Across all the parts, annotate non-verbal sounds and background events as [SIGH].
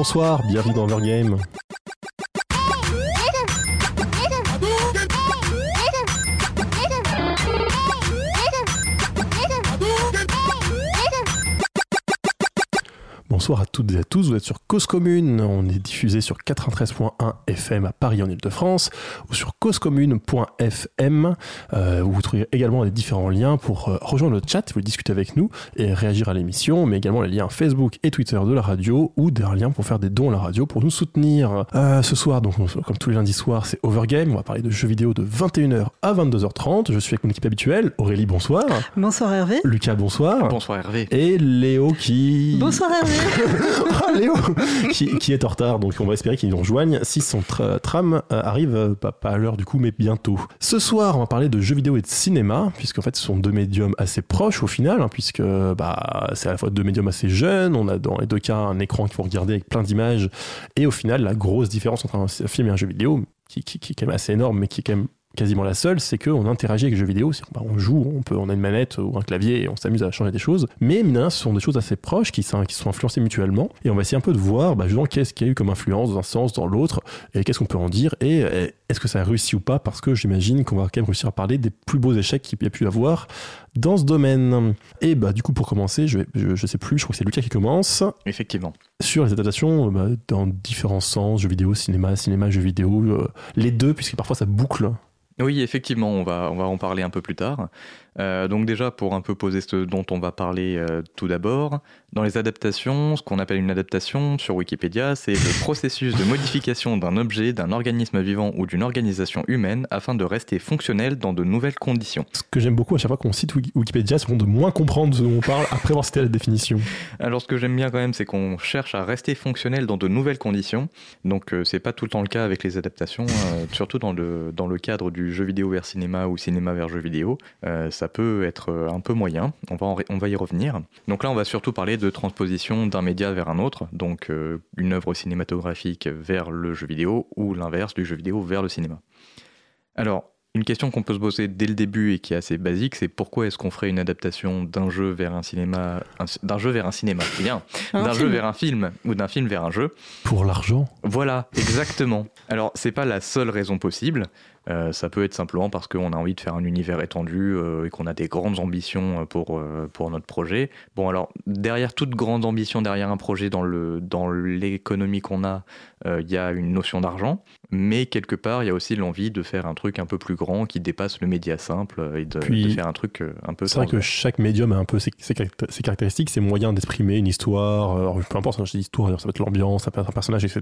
Bonsoir, bienvenue dans Overgame. Bonsoir à toutes et à tous, vous êtes sur Cause Commune, on est diffusé sur 93.1 FM à Paris en Ile-de-France ou sur causecommune.fm euh, où vous trouverez également les différents liens pour euh, rejoindre le chat, vous discuter avec nous et réagir à l'émission, mais également les liens Facebook et Twitter de la radio ou des liens pour faire des dons à la radio pour nous soutenir. Euh, ce soir, donc comme tous les lundis soirs, c'est Overgame, on va parler de jeux vidéo de 21h à 22h30. Je suis avec mon équipe habituelle, Aurélie, bonsoir. Bonsoir Hervé. Lucas, bonsoir. Bonsoir Hervé. Et Léo qui... Bonsoir Hervé. [LAUGHS] Léo qui, est en retard, donc on va espérer qu'il nous rejoigne si son tra- tram euh, arrive, euh, pas, à l'heure du coup, mais bientôt. Ce soir, on va parler de jeux vidéo et de cinéma, puisqu'en fait ce sont deux médiums assez proches au final, hein, puisque bah, c'est à la fois deux médiums assez jeunes, on a dans les deux cas un écran qu'il faut regarder avec plein d'images, et au final la grosse différence entre un film et un jeu vidéo, qui est quand même assez énorme, mais qui est quand même quasiment la seule, c'est qu'on interagit avec les jeux vidéo, c'est bah, on joue, on peut, on a une manette ou un clavier et on s'amuse à changer des choses. Mais mine ce sont des choses assez proches qui sont, qui sont influencées mutuellement. Et on va essayer un peu de voir, bah, justement, qu'est-ce qu'il y a eu comme influence dans un sens, dans l'autre, et qu'est-ce qu'on peut en dire, et est-ce que ça a réussi ou pas, parce que j'imagine qu'on va quand même réussir à parler des plus beaux échecs qu'il y a pu avoir dans ce domaine. Et bah du coup, pour commencer, je, je, je sais plus, je crois que c'est Lucas qui commence Effectivement. sur les adaptations bah, dans différents sens, jeux vidéo, cinéma, cinéma, jeux vidéo, euh, les deux, puisque parfois ça boucle. Oui, effectivement, on va, en parler un peu plus tard. Euh, donc déjà, pour un peu poser ce dont on va parler euh, tout d'abord, dans les adaptations, ce qu'on appelle une adaptation sur Wikipédia, c'est le [LAUGHS] processus de modification d'un objet, d'un organisme vivant ou d'une organisation humaine afin de rester fonctionnel dans de nouvelles conditions. Ce que j'aime beaucoup à chaque fois qu'on cite Wiki- Wikipédia, c'est de moins comprendre ce dont on parle après avoir cité la définition. Alors ce que j'aime bien quand même, c'est qu'on cherche à rester fonctionnel dans de nouvelles conditions. Donc euh, c'est pas tout le temps le cas avec les adaptations, euh, surtout dans le, dans le cadre du jeu vidéo vers cinéma ou cinéma vers jeu vidéo. Euh, ça peut être euh, un peu moyen, on va, on va y revenir. Donc là on va surtout parler de transposition d'un média vers un autre, donc euh, une œuvre cinématographique vers le jeu vidéo ou l'inverse du jeu vidéo vers le cinéma. Alors, une question qu'on peut se poser dès le début et qui est assez basique, c'est pourquoi est-ce qu'on ferait une adaptation d'un jeu vers un cinéma, un- d'un jeu vers un cinéma, bien, Un d'un jeu film. vers un film ou d'un film vers un jeu. Pour l'argent Voilà, exactement. Alors, c'est pas la seule raison possible. Euh, ça peut être simplement parce qu'on a envie de faire un univers étendu euh, et qu'on a des grandes ambitions euh, pour, euh, pour notre projet. Bon, alors, derrière toute grande ambition, derrière un projet, dans le dans l'économie qu'on a, il y a une notion d'argent. Mais quelque part, il y a aussi l'envie de faire un truc un peu plus grand qui dépasse le média simple et de, Puis, de faire un truc un peu C'est vrai que chaque médium a un peu ses, ses caracté- ses caractéristiques, ses moyens d'exprimer une histoire, alors, peu importe, quand je dis histoire, ça peut être l'ambiance, ça peut être un personnage, etc.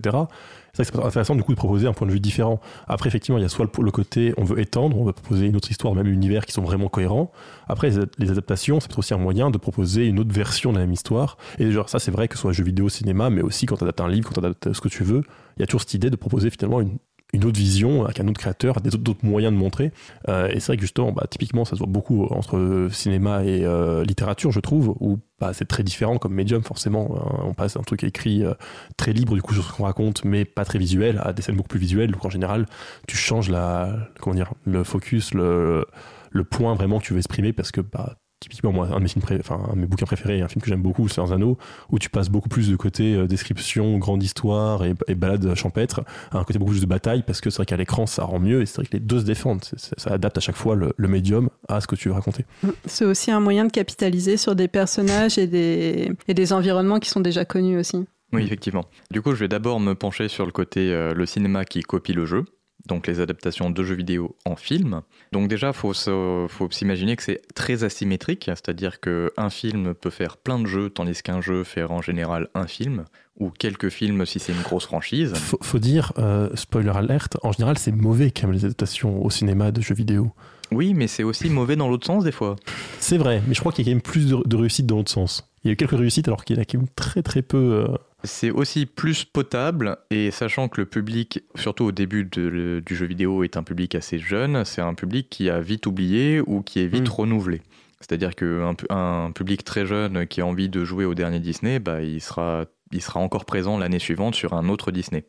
C'est vrai que c'est intéressant du coup de proposer un point de vue différent. Après, effectivement, il y a soit le, le côté on veut étendre, on veut proposer une autre histoire, même univers qui sont vraiment cohérents. Après, les, les adaptations, c'est peut-être aussi un moyen de proposer une autre version de la même histoire. Et genre, ça, c'est vrai que ce soit jeu vidéo, cinéma, mais aussi quand tu adaptes un livre, quand tu adaptes ce que tu veux, il y a toujours cette idée de proposer finalement une, une autre vision avec un autre créateur, des autres, d'autres moyens de montrer. Euh, et c'est vrai que justement, bah, typiquement, ça se voit beaucoup entre cinéma et euh, littérature, je trouve, où bah, c'est très différent comme médium, forcément. hein. on passe d'un truc écrit euh, très libre, du coup, sur ce qu'on raconte, mais pas très visuel, à des scènes beaucoup plus visuelles. Donc en général, tu changes la, comment dire, le focus, le, le point vraiment que tu veux exprimer, parce que bah, typiquement, moi, un de mes, films pré- enfin, un de mes bouquins préférés, un film que j'aime beaucoup, c'est Un Anneau, où tu passes beaucoup plus de côté euh, description, grande histoire et, et balade champêtre, à un côté beaucoup plus de bataille, parce que c'est vrai qu'à l'écran, ça rend mieux, et c'est vrai que les deux se défendent. C'est- c'est- ça adapte à chaque fois le, le médium à ce que tu veux raconter. C'est aussi un moyen de capitaliser sur des personnages et des, et des environnements qui sont déjà connus aussi. Oui, effectivement. Du coup, je vais d'abord me pencher sur le côté euh, le cinéma qui copie le jeu, donc les adaptations de jeux vidéo en film. Donc déjà, faut se- faut s'imaginer que c'est très asymétrique, c'est-à-dire que un film peut faire plein de jeux, tandis qu'un jeu fait en général un film ou quelques films si c'est une grosse franchise. Faut, faut dire, euh, spoiler alert, en général, c'est mauvais quand même les adaptations au cinéma de jeux vidéo. Oui, mais c'est aussi mauvais dans l'autre sens des fois. C'est vrai, mais je crois qu'il y a quand même plus de, de réussite dans l'autre sens. Il y a eu quelques réussites alors qu'il y en a quand même très très peu. euh, C'est aussi plus potable et sachant que le public, surtout au début de- le- du jeu vidéo, est un public assez jeune, c'est un public qui a vite oublié ou qui est vite Mm. renouvelé. C'est-à-dire qu'un pu- un public très jeune qui a envie de jouer au dernier Disney, bah, il, sera, il sera encore présent l'année suivante sur un autre Disney.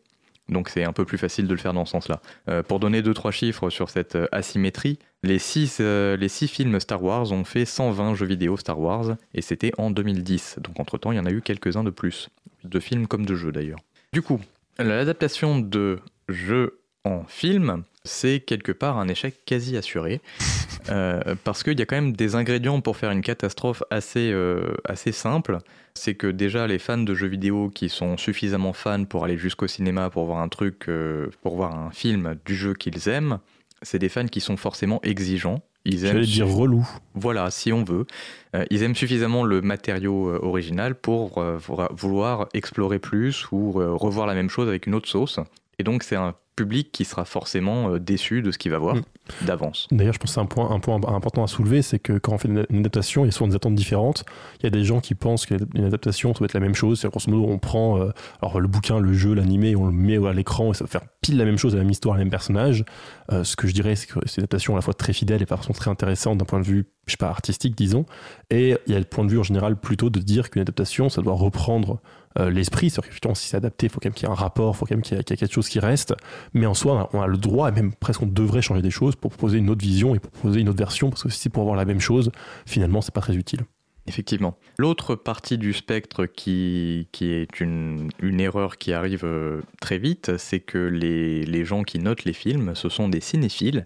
Donc c'est un peu plus facile de le faire dans ce sens-là. Euh, pour donner deux trois chiffres sur cette euh, asymétrie, les six, euh, les six films Star Wars ont fait 120 jeux vidéo Star Wars et c'était en 2010. Donc entre-temps, il y en a eu quelques-uns de plus, de films comme de jeux d'ailleurs. Du coup, l'adaptation de jeu en film, c'est quelque part un échec quasi assuré. [LAUGHS] Euh, parce qu'il y a quand même des ingrédients pour faire une catastrophe assez, euh, assez simple. C'est que déjà les fans de jeux vidéo qui sont suffisamment fans pour aller jusqu'au cinéma pour voir un truc, euh, pour voir un film du jeu qu'ils aiment, c'est des fans qui sont forcément exigeants. Ils aiment dire relou. Voilà, si on veut. ils aiment suffisamment le matériau original pour vouloir explorer plus ou revoir la même chose avec une autre sauce. Et donc c'est un public qui sera forcément euh, déçu de ce qu'il va voir mm. d'avance. D'ailleurs, je pense que c'est un point, un point important à soulever, c'est que quand on fait une, adaptation, il y a souvent des attentes différentes. Il y a des gens qui pensent qu'une adaptation, ça doit être la même chose. C'est grosso modo, on prend euh, alors, le bouquin, le jeu, l'animé, on le met à l'écran et ça va faire pile la même chose, la même histoire, le même personnage. Euh, ce que je dirais, c'est que c'est une adaptation à la fois très fidèle et par contre très intéressante d'un point de vue, je sais pas, artistique, disons. Et il y a le point de vue en général plutôt de dire qu'une adaptation, ça doit reprendre euh, l'esprit. C'est-à-dire si c'est adapté, il faut quand même qu'il y ait un rapport, faut quand même qu'il y, ait quelque chose qui reste. Mais en soi, on a, le droit, et même presque on devrait changer des choses pour proposer une autre vision et pour proposer une autre version, parce que si c'est pour avoir la même chose, finalement, c'est pas très utile. Effectivement. L'autre partie du spectre qui, qui est une, une, erreur qui arrive euh, très vite, c'est que les, les gens qui notent les films, ce sont des cinéphiles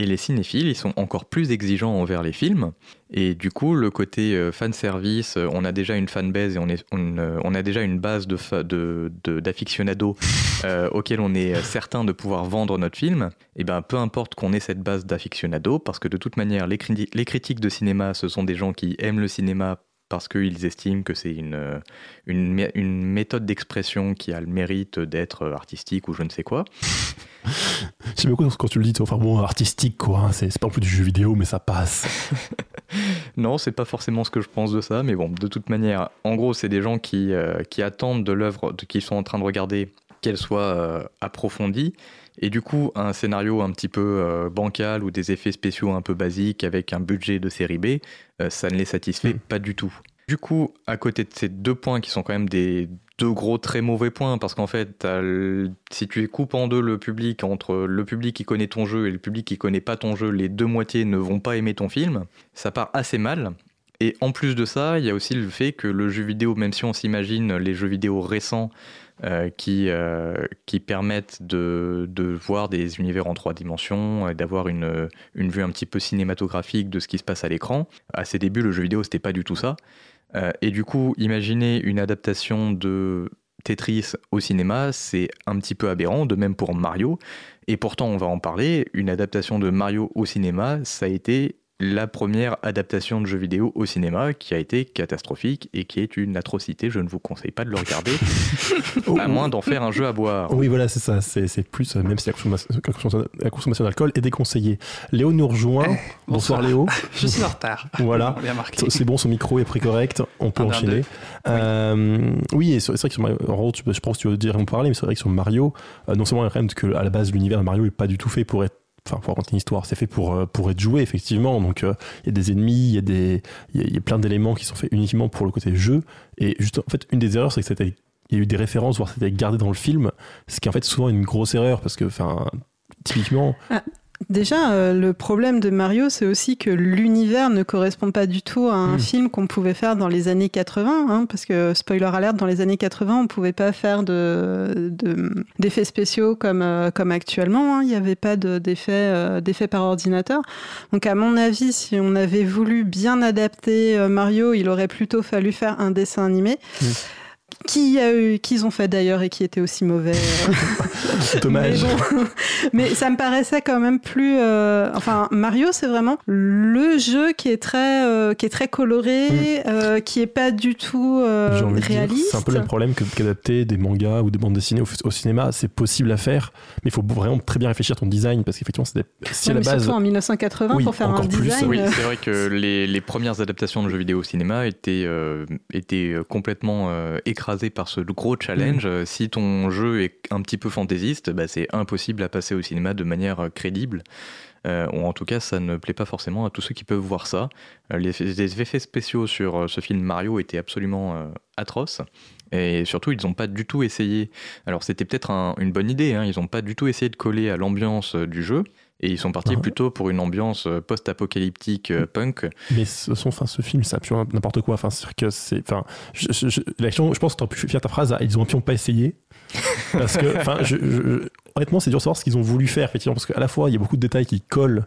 et les cinéphiles, ils sont encore plus exigeants envers les films. Et du coup, le côté euh, fan service, euh, on a déjà une fanbase et on, est, on, euh, on a déjà une base de, d'aficionados [LAUGHS] de, auquel on est certain de pouvoir vendre notre film. Et ben, peu importe qu'on ait cette base d'aficionados, parce que de toute manière, les, les critiques de cinéma, ce sont des gens qui aiment le cinéma parce qu'ils estiment que c'est une, une, une, méthode d'expression qui a le mérite d'être artistique ou je ne sais quoi. [LAUGHS] J'aime beaucoup quand tu le dis, enfin bon, artistique quoi, hein, c'est pas peu du jeu vidéo, mais ça passe. [LAUGHS] non, c'est pas forcément ce que je pense de ça, mais bon, de toute manière, en gros, c'est des gens qui, euh, qui attendent de l'œuvre qu'ils sont en train de regarder qu'elle soit euh, approfondie et du coup, un scénario un petit peu euh, bancal ou des effets spéciaux un peu basiques avec un budget de série B, euh, ça ne les satisfait hmm. pas du tout. Du coup, à côté de ces deux points qui sont quand même des deux gros très mauvais points, parce qu'en fait, si tu coupes en deux le public entre le public qui connaît ton jeu et le public qui connaît pas ton jeu, les deux moitiés ne vont pas aimer ton film, ça part assez mal. Et en plus de ça, il y a aussi le fait que le jeu vidéo, même si on s'imagine les jeux vidéo récents euh, qui, euh, qui permettent de, de, voir des univers en trois dimensions, d'avoir une, une vue un petit peu cinématographique de ce qui se passe à l'écran. À ses débuts, le jeu vidéo, c'était pas du tout ça. Euh, et du coup, imaginez une adaptation de Tetris au cinéma, c'est un petit peu aberrant, de même pour Mario. Et pourtant, on va en parler, une adaptation de Mario au cinéma, ça a été la première adaptation de jeu vidéo au cinéma qui a été catastrophique et qui est une atrocité. Je ne vous conseille pas de le regarder, [LAUGHS] à moins d'en faire un jeu à boire. Oui, voilà, c'est ça. C'est plus, euh, même si la consommation, d'alcool est déconseillée. Léo nous rejoint. Eh, bonsoir. Léo. [LAUGHS] Je suis en retard. Voilà. C'est bon, son micro est pris correct. On peut enchaîner. Euh, oui, c'est vrai que sur Mario, en gros, je pense que tu veux dire en parler, mais c'est vrai que sur Mario, euh, non seulement il y a quand même que à la base l'univers de Mario est pas du tout fait pour être enfin pour raconter une histoire, c'est fait pour euh, pour être joué effectivement. Donc euh, il y a des ennemis, il y a des il y, a plein d'éléments qui sont faits uniquement pour le côté jeu. Et juste en fait une des erreurs c'est que c'était il y a eu des références, voire c'était gardé dans le film, ce qui est en fait souvent une grosse erreur parce que enfin typiquement. Ah, Déjà, euh, le problème de Mario, c'est aussi que l'univers ne correspond pas du tout à un hmm. film qu'on pouvait faire dans les années 80, hein, parce que, spoiler alert, dans les années 80, on ne pouvait pas faire d'effets de, spéciaux comme, euh, comme actuellement, hein. il n'y avait pas euh, d'effets par ordinateur. Donc à mon avis, si on avait voulu bien adapter Mario, il aurait plutôt fallu faire un dessin animé. Hmm qui a eu, qu'ils ont fait d'ailleurs et qui était aussi mauvais. [LAUGHS] Euh. Dommage. Mais, ça me paraissait quand même plus. Euh, enfin, Mario, c'est vraiment le jeu qui est très, euh, qui est très coloré, mm. qui est pas du tout réaliste. C'est un peu le problème que qu'adapter des mangas ou des bandes dessinées au, cinéma, c'est possible à faire, mais il faut vraiment très bien réfléchir ton design parce qu'effectivement, c'est si à la base. Surtout en 1980 pour faire un design. Oui, c'est vrai que les, les, premières adaptations de jeux vidéo au cinéma étaient, étaient complètement écrasées par ce gros challenge. Mm. Si ton jeu est un petit peu fantaisiste, bah, c'est impossible à passer au cinéma de manière euh, crédible. Euh, ou en tout cas, ça ne plaît pas forcément à tous ceux qui peuvent voir ça. Euh, les, effets spéciaux sur ce film Mario étaient absolument atroces. Et surtout, ils n'ont pas du tout essayé. Alors, c'était peut-être une bonne idée, hein, ils n'ont pas du tout essayé de coller à l'ambiance du jeu. Et ils sont partis Ouais. plutôt pour une ambiance euh, post-apocalyptique euh, punk. Mais ce, son, enfin, ce film, c'est absolument n'importe quoi. Enfin, que c'est, enfin, je, je, je- l'action, je pense que tu aurais pu faire ta phrase. à, Ils ont pu pas essayé. [LAUGHS] Parce que, enfin, honnêtement, c'est dur de savoir ce qu'ils ont voulu faire, effectivement, parce qu'à la fois, il y a beaucoup de détails qui collent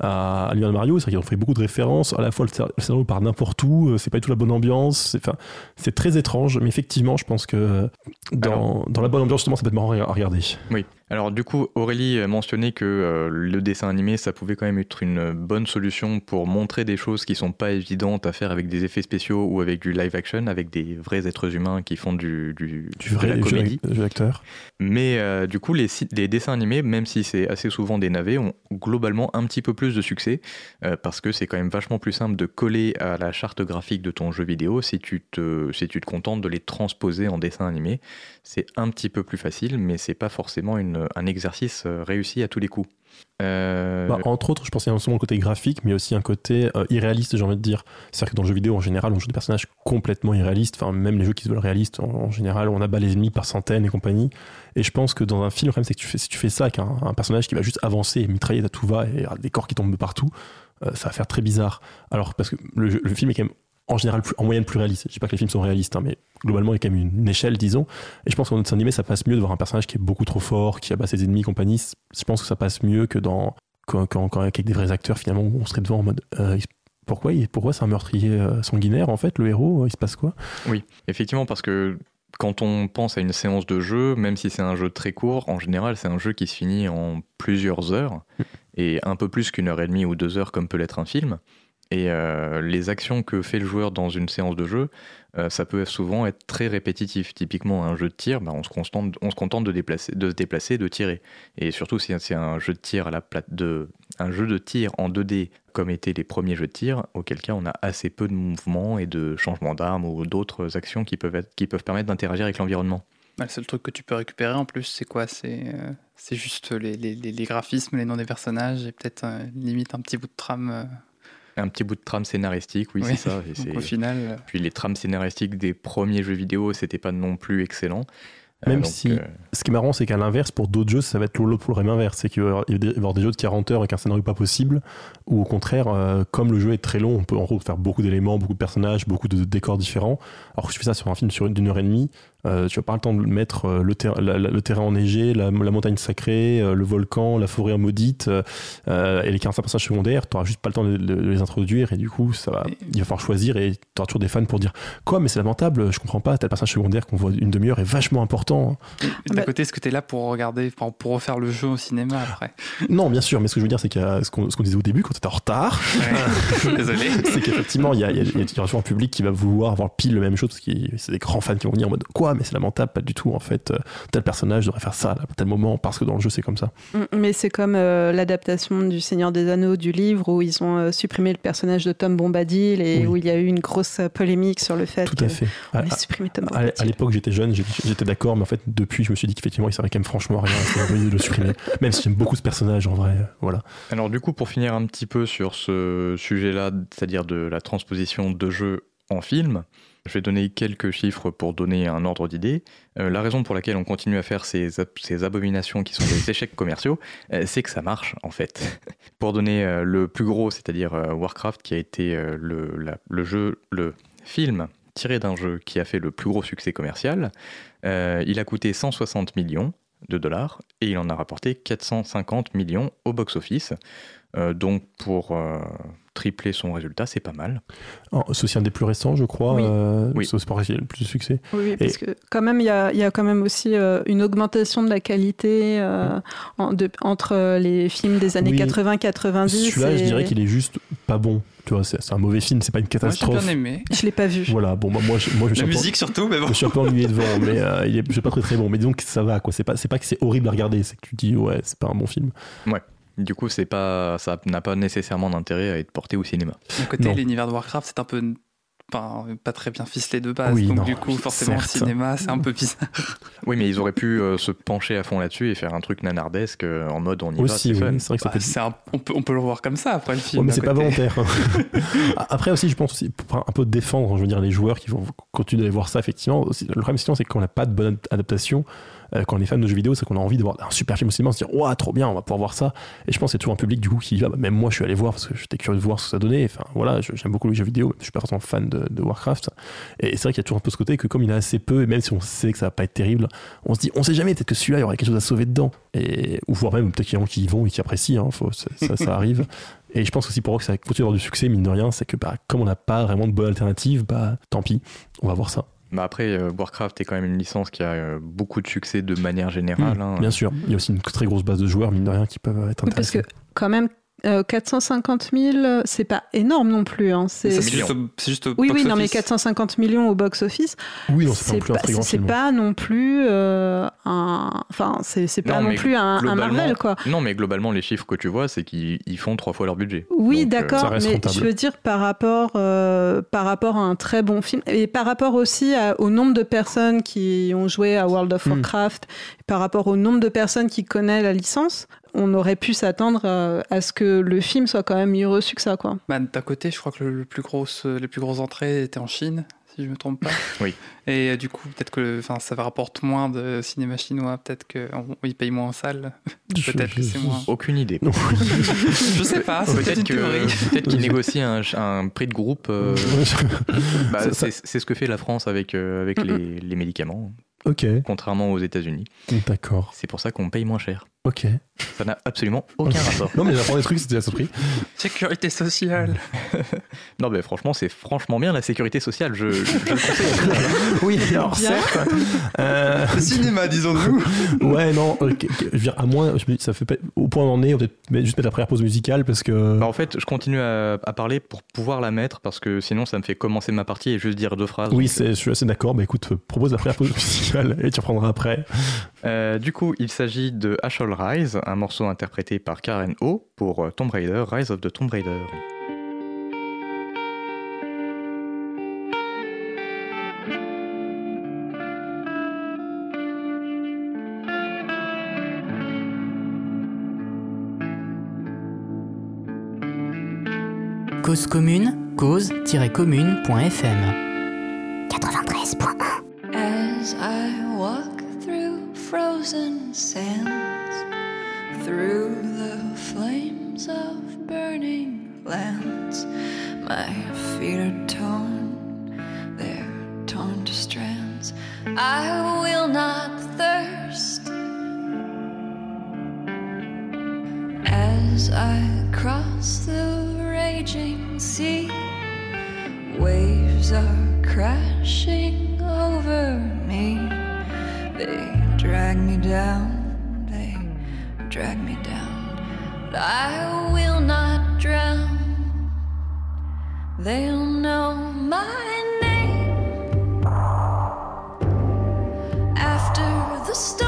à, de Mario, c'est-à-dire qu'ils ont fait beaucoup de références. À la fois, le, scénario part n'importe où, euh, c'est pas du tout la bonne ambiance. C'est, enfin, c'est très étrange, mais effectivement, je pense que dans, Alors- dans la bonne ambiance, justement, ça peut être marrant à regarder. Oui. Alors du coup, Aurélie mentionnait que euh, le dessin animé, ça pouvait quand même être une bonne solution pour montrer des choses qui sont pas évidentes à faire avec des effets spéciaux ou avec du live action, avec des vrais êtres humains qui font du, du, Du de vrai la comédie. jeu d'acteur. Mais euh, du coup, les dessins animés, même si c'est assez souvent des navets, ont globalement un petit peu plus de succès euh, parce que c'est quand même vachement plus simple de coller à la charte graphique de ton jeu vidéo si tu te, si tu te contentes de les transposer en dessin animé. C'est un petit peu plus facile, mais c'est pas forcément une- un exercice euh, réussi à tous les coups. Euh, Bah, entre autres, je a non seulement le côté graphique, mais aussi un côté euh, irréaliste, j'ai envie de dire. C'est-à-dire que dans le jeu vidéo, en général, on joue des personnages complètement irréalistes. Enfin, même les jeux qui se veulent réalistes, en, général, on abat les ennemis par centaines et compagnie. Et je pense que dans un film, le problème, c'est que tu fais, si tu fais ça avec un, personnage qui va juste avancer et mitrailler à tout va et avoir des corps qui tombent partout, ça va faire très bizarre. Alors, parce que le, le film est quand même en général plus- en moyenne plus réaliste. Je dis pas que les films sont réalistes, hein, mais globalement, il y a quand même une, échelle, disons. Et je pense qu'en dessin animé, ça passe mieux de voir un personnage qui est beaucoup trop fort, qui abat ses ennemis compagnie. Je pense que ça passe mieux que dans quand, quand, quand avec des vrais acteurs, finalement, on serait devant en mode euh, pourquoi, pourquoi c'est un meurtrier euh, sanguinaire en fait, le héros euh, Il se passe quoi? Oui, effectivement, parce que quand on pense à une séance de jeu, même si c'est un jeu très court, en général, c'est un jeu qui se finit en plusieurs heures, et un peu plus qu'une heure et demie ou deux heures, comme peut l'être un film. Et euh, les actions que fait le joueur dans une séance de jeu, euh, ça peut souvent être très répétitif. Typiquement, un jeu de tir, bah, on, se contente, de, déplacer, de se déplacer, de tirer. Et surtout, si c'est un jeu de tir à la plate de, un jeu de tir en 2D, comme étaient les premiers jeux de tir, auquel cas on a assez peu de mouvements et de changements d'armes ou d'autres actions qui peuvent, être, qui peuvent permettre d'interagir avec l'environnement. Bah, Le truc que tu peux récupérer en plus, c'est quoi? C'est euh, c'est juste les graphismes, les noms des personnages et peut-être euh, limite un petit bout de trame. Un petit bout de trame scénaristique, oui, Oui. c'est ça. et au final, euh, Puis les trames scénaristiques des premiers jeux vidéo, c'était pas non plus excellent. Euh, Même donc, si- euh, Ce qui est marrant, c'est qu'à l'inverse, pour d'autres jeux, ça va être l'autre problème inverse. C'est qu'il va y avoir- des jeux de 40 heures avec un scénario pas possible, ou au contraire, euh, comme le jeu est très long, on peut en gros faire beaucoup d'éléments, beaucoup de personnages, beaucoup de décors différents. Alors que tu fais ça sur un film sur une- d'une heure et demie, euh, tu vas pas le temps de mettre euh, le, ter- la- la- le terrain enneigé, la, la montagne sacrée, euh, le volcan, la forêt maudite, euh, et les 45 personnages secondaires, tu n'auras juste pas le temps de, de- de les introduire, et du coup, ça va, il va falloir choisir, et tu auras toujours des fans pour dire Quoi, mais c'est lamentable, je comprends pas, tel personnage secondaire qu'on voit une demi-heure est vachement important. et d'un bah- côté, est-ce que tu es là pour regarder, pour, pour refaire le jeu au cinéma après? Non, bien sûr, mais ce que je veux dire, c'est qu'il y a ce qu'on ce qu'on disait au début, quand tu étais en retard, [LAUGHS] Désolé. c'est qu'effectivement, il y a, il y a- y a toujours un public qui va vouloir avoir pile le même chose, parce que c'est des grands fans qui vont venir en mode Quoi, mais c'est lamentable, pas du tout, en fait, euh, tel personnage devrait faire ça à tel moment, parce que dans le jeu, c'est comme ça. Mm, Mais c'est comme euh, l'adaptation du Seigneur des Anneaux du livre où ils ont euh, supprimé le personnage de Tom Bombadil et Oui. où il y a eu une grosse polémique sur le fait Tout à que fait. on À, ait supprimé Tom à- à Bombadil. l'époque, j'étais jeune, j'étais d'accord, mais en fait, depuis, je me suis dit qu'effectivement, il servait quand même franchement à rien, de le supprimer. [LAUGHS] Même si j'aime beaucoup ce personnage, en vrai, voilà. Alors du coup, pour finir un petit peu sur ce sujet-là, c'est-à-dire de la transposition de jeux en film, je vais donner quelques chiffres pour donner un ordre d'idée. Euh, la raison pour laquelle on continue à faire ces, ab- ces abominations qui sont des [LAUGHS] échecs commerciaux, euh, c'est que ça marche en fait. [LAUGHS] pour donner euh, le plus gros, c'est-à-dire Warcraft, qui a été le, la- le jeu, le film tiré d'un jeu qui a fait le plus gros succès commercial, il a coûté 160 millions de dollars et il en a rapporté 450 millions au box-office. Donc pour tripler son résultat, c'est pas mal. Alors, C'est aussi un des plus récents, je crois. Oui. euh, Oui. C'est le plus de succès. Oui, oui, Et- parce que quand même, il y a, il y a quand même aussi euh, une augmentation de la qualité euh, en- de- entre euh, les films des années Oui. 80-90. Celui-là, je dirais qu'il est juste pas bon. Tu vois, c'est c'est un mauvais film, c'est pas une Moi, j'ai catastrophe. bien aimé. Je l'ai pas vu. Voilà, bon, bah, moi, je, moi, je suis La musique surtout, mais bon. Je suis un peu ennuyé devant, mais euh, il est, je pas très très bon. Mais disons que ça va, quoi. C'est pas, c'est pas que c'est horrible à regarder, c'est que tu dis, ouais, c'est pas un bon film. Du coup, c'est pas, ça n'a pas nécessairement d'intérêt à être porté au cinéma. D'un côté, l'univers de Warcraft, c'est un peu pas, pas très bien ficelé de base. Oui, donc non, du coup, forcément, certes. le cinéma, c'est un peu bizarre. Oui, mais ils auraient pu euh, se pencher à fond là-dessus et faire un truc nanardesque euh, en mode on y Aussi, va, c'est oui, fun. c'est vrai que ça Bah, peut un- on, peut, on peut le voir comme ça après le film. Ouais, mais c'est pas volontaire. [LAUGHS] Après aussi, je pense aussi, pour un peu défendre, je veux dire, les joueurs qui vont continuer d'aller voir ça, effectivement. aussi, Le problème, sinon, c'est qu'on n'a pas de bonne adaptation. Euh, quand on est fan de jeux vidéo, c'est qu'on a envie de voir un super film au cinéma, on se dire, waouh, trop bien, on va pouvoir voir ça. Et je pense que c'est toujours un public du coup qui va, bah, même moi, je suis allé voir parce que j'étais curieux de voir ce que ça donnait. Enfin, voilà, j'aime beaucoup les jeux vidéo, je suis pas forcément fan de, Warcraft. Et c'est vrai qu'il y a toujours un peu ce côté que comme il a assez peu, et même si on sait que ça va pas être terrible, on se dit, on sait jamais, peut-être que celui-là, il y aurait quelque chose à sauver dedans. Ou voire même, peut-être qu'il y a des gens qui y vont et qui apprécient, hein, ça, ça arrive. Et je pense aussi pour eux que ça continue d'avoir du succès, mine de rien, c'est que bah, comme on n'a pas vraiment de bonne alternative, bah tant pis, on va voir ça. Bah après, euh, Warcraft est quand même une licence qui a euh, beaucoup de succès de manière générale. hein. Mmh, Bien sûr, il y a aussi une très grosse base de joueurs, mine de rien, qui peuvent être Oui, parce intéressés. que quand même, euh, 450 000, c'est pas énorme non plus. Hein. C'est- juste, au- c'est juste au Oui, oui, non, mais office. 450 millions au box-office, Oui, non, c'est pas non plus un pas, non plus un. Enfin, c'est c'est pas Non, plus un, Marvel, quoi. Non, mais globalement, les chiffres que tu vois, c'est qu'ils ils font trois fois leur budget. Oui, euh, d'accord, mais rentable. je veux dire par rapport, euh, par rapport à un très bon film et par rapport aussi à- au nombre de personnes qui ont joué à World of Hmm. Warcraft, par rapport au nombre de personnes qui connaissent la licence, on aurait pu s'attendre euh, à ce que le film soit quand même mieux reçu que ça, quoi. Bah, D'un côté, je crois que le, le plus gros, les plus grosses entrées étaient en Chine, si je me trompe pas. [LAUGHS] Oui. Et euh, du coup, peut-être que enfin, ça rapporte moins de cinéma chinois, peut-être qu'ils payent moins en salle. [LAUGHS] Je- Peut-être que c'est moins. Aucune idée. Non. [LAUGHS] Je sais pas, c'est peut-être qu'ils négocient un, un prix de groupe. euh, bah, c'est c'est ce que fait la France avec, euh, les, les médicaments, ok, contrairement aux États-Unis. d'accord, C'est pour ça qu'on paye moins cher. Ok. Ça n'a absolument aucun rapport. Non, mais j'apprends des trucs, c'était à surpris. [LAUGHS] Sécurité sociale. [LAUGHS] Non, mais franchement, c'est franchement bien la sécurité sociale. Je, je, je le conseille. [LAUGHS] Oui, alors Bien. certes. euh, Le cinéma, disons-nous. ouais, non, euh, je veux dire, à moins, je me dis, ça fait pas, au point où on est, on mettre- juste mettre la première pause musicale parce que. Bah, en fait, je continue à, à parler pour pouvoir la mettre parce que sinon, ça me fait commencer ma partie et juste dire deux phrases. oui, Donc, c'est, je suis assez d'accord. Bah écoute, euh, propose la première pause musicale et tu reprendras après. Euh, du coup, il s'agit de Ashol Rise, un morceau interprété par Karen O pour euh, Tomb Raider, Rise of the Tomb Raider. Cause commune, cause-commune.fm. 93.1 As I walk through frozen sands, through the flames of burning lands, my feet are torn, they're torn to strands. I will not thirst. As I cross the raging sea, Waves are crashing over me. They drag me down, they drag me down. But I will not drown. They'll know my name. After the storms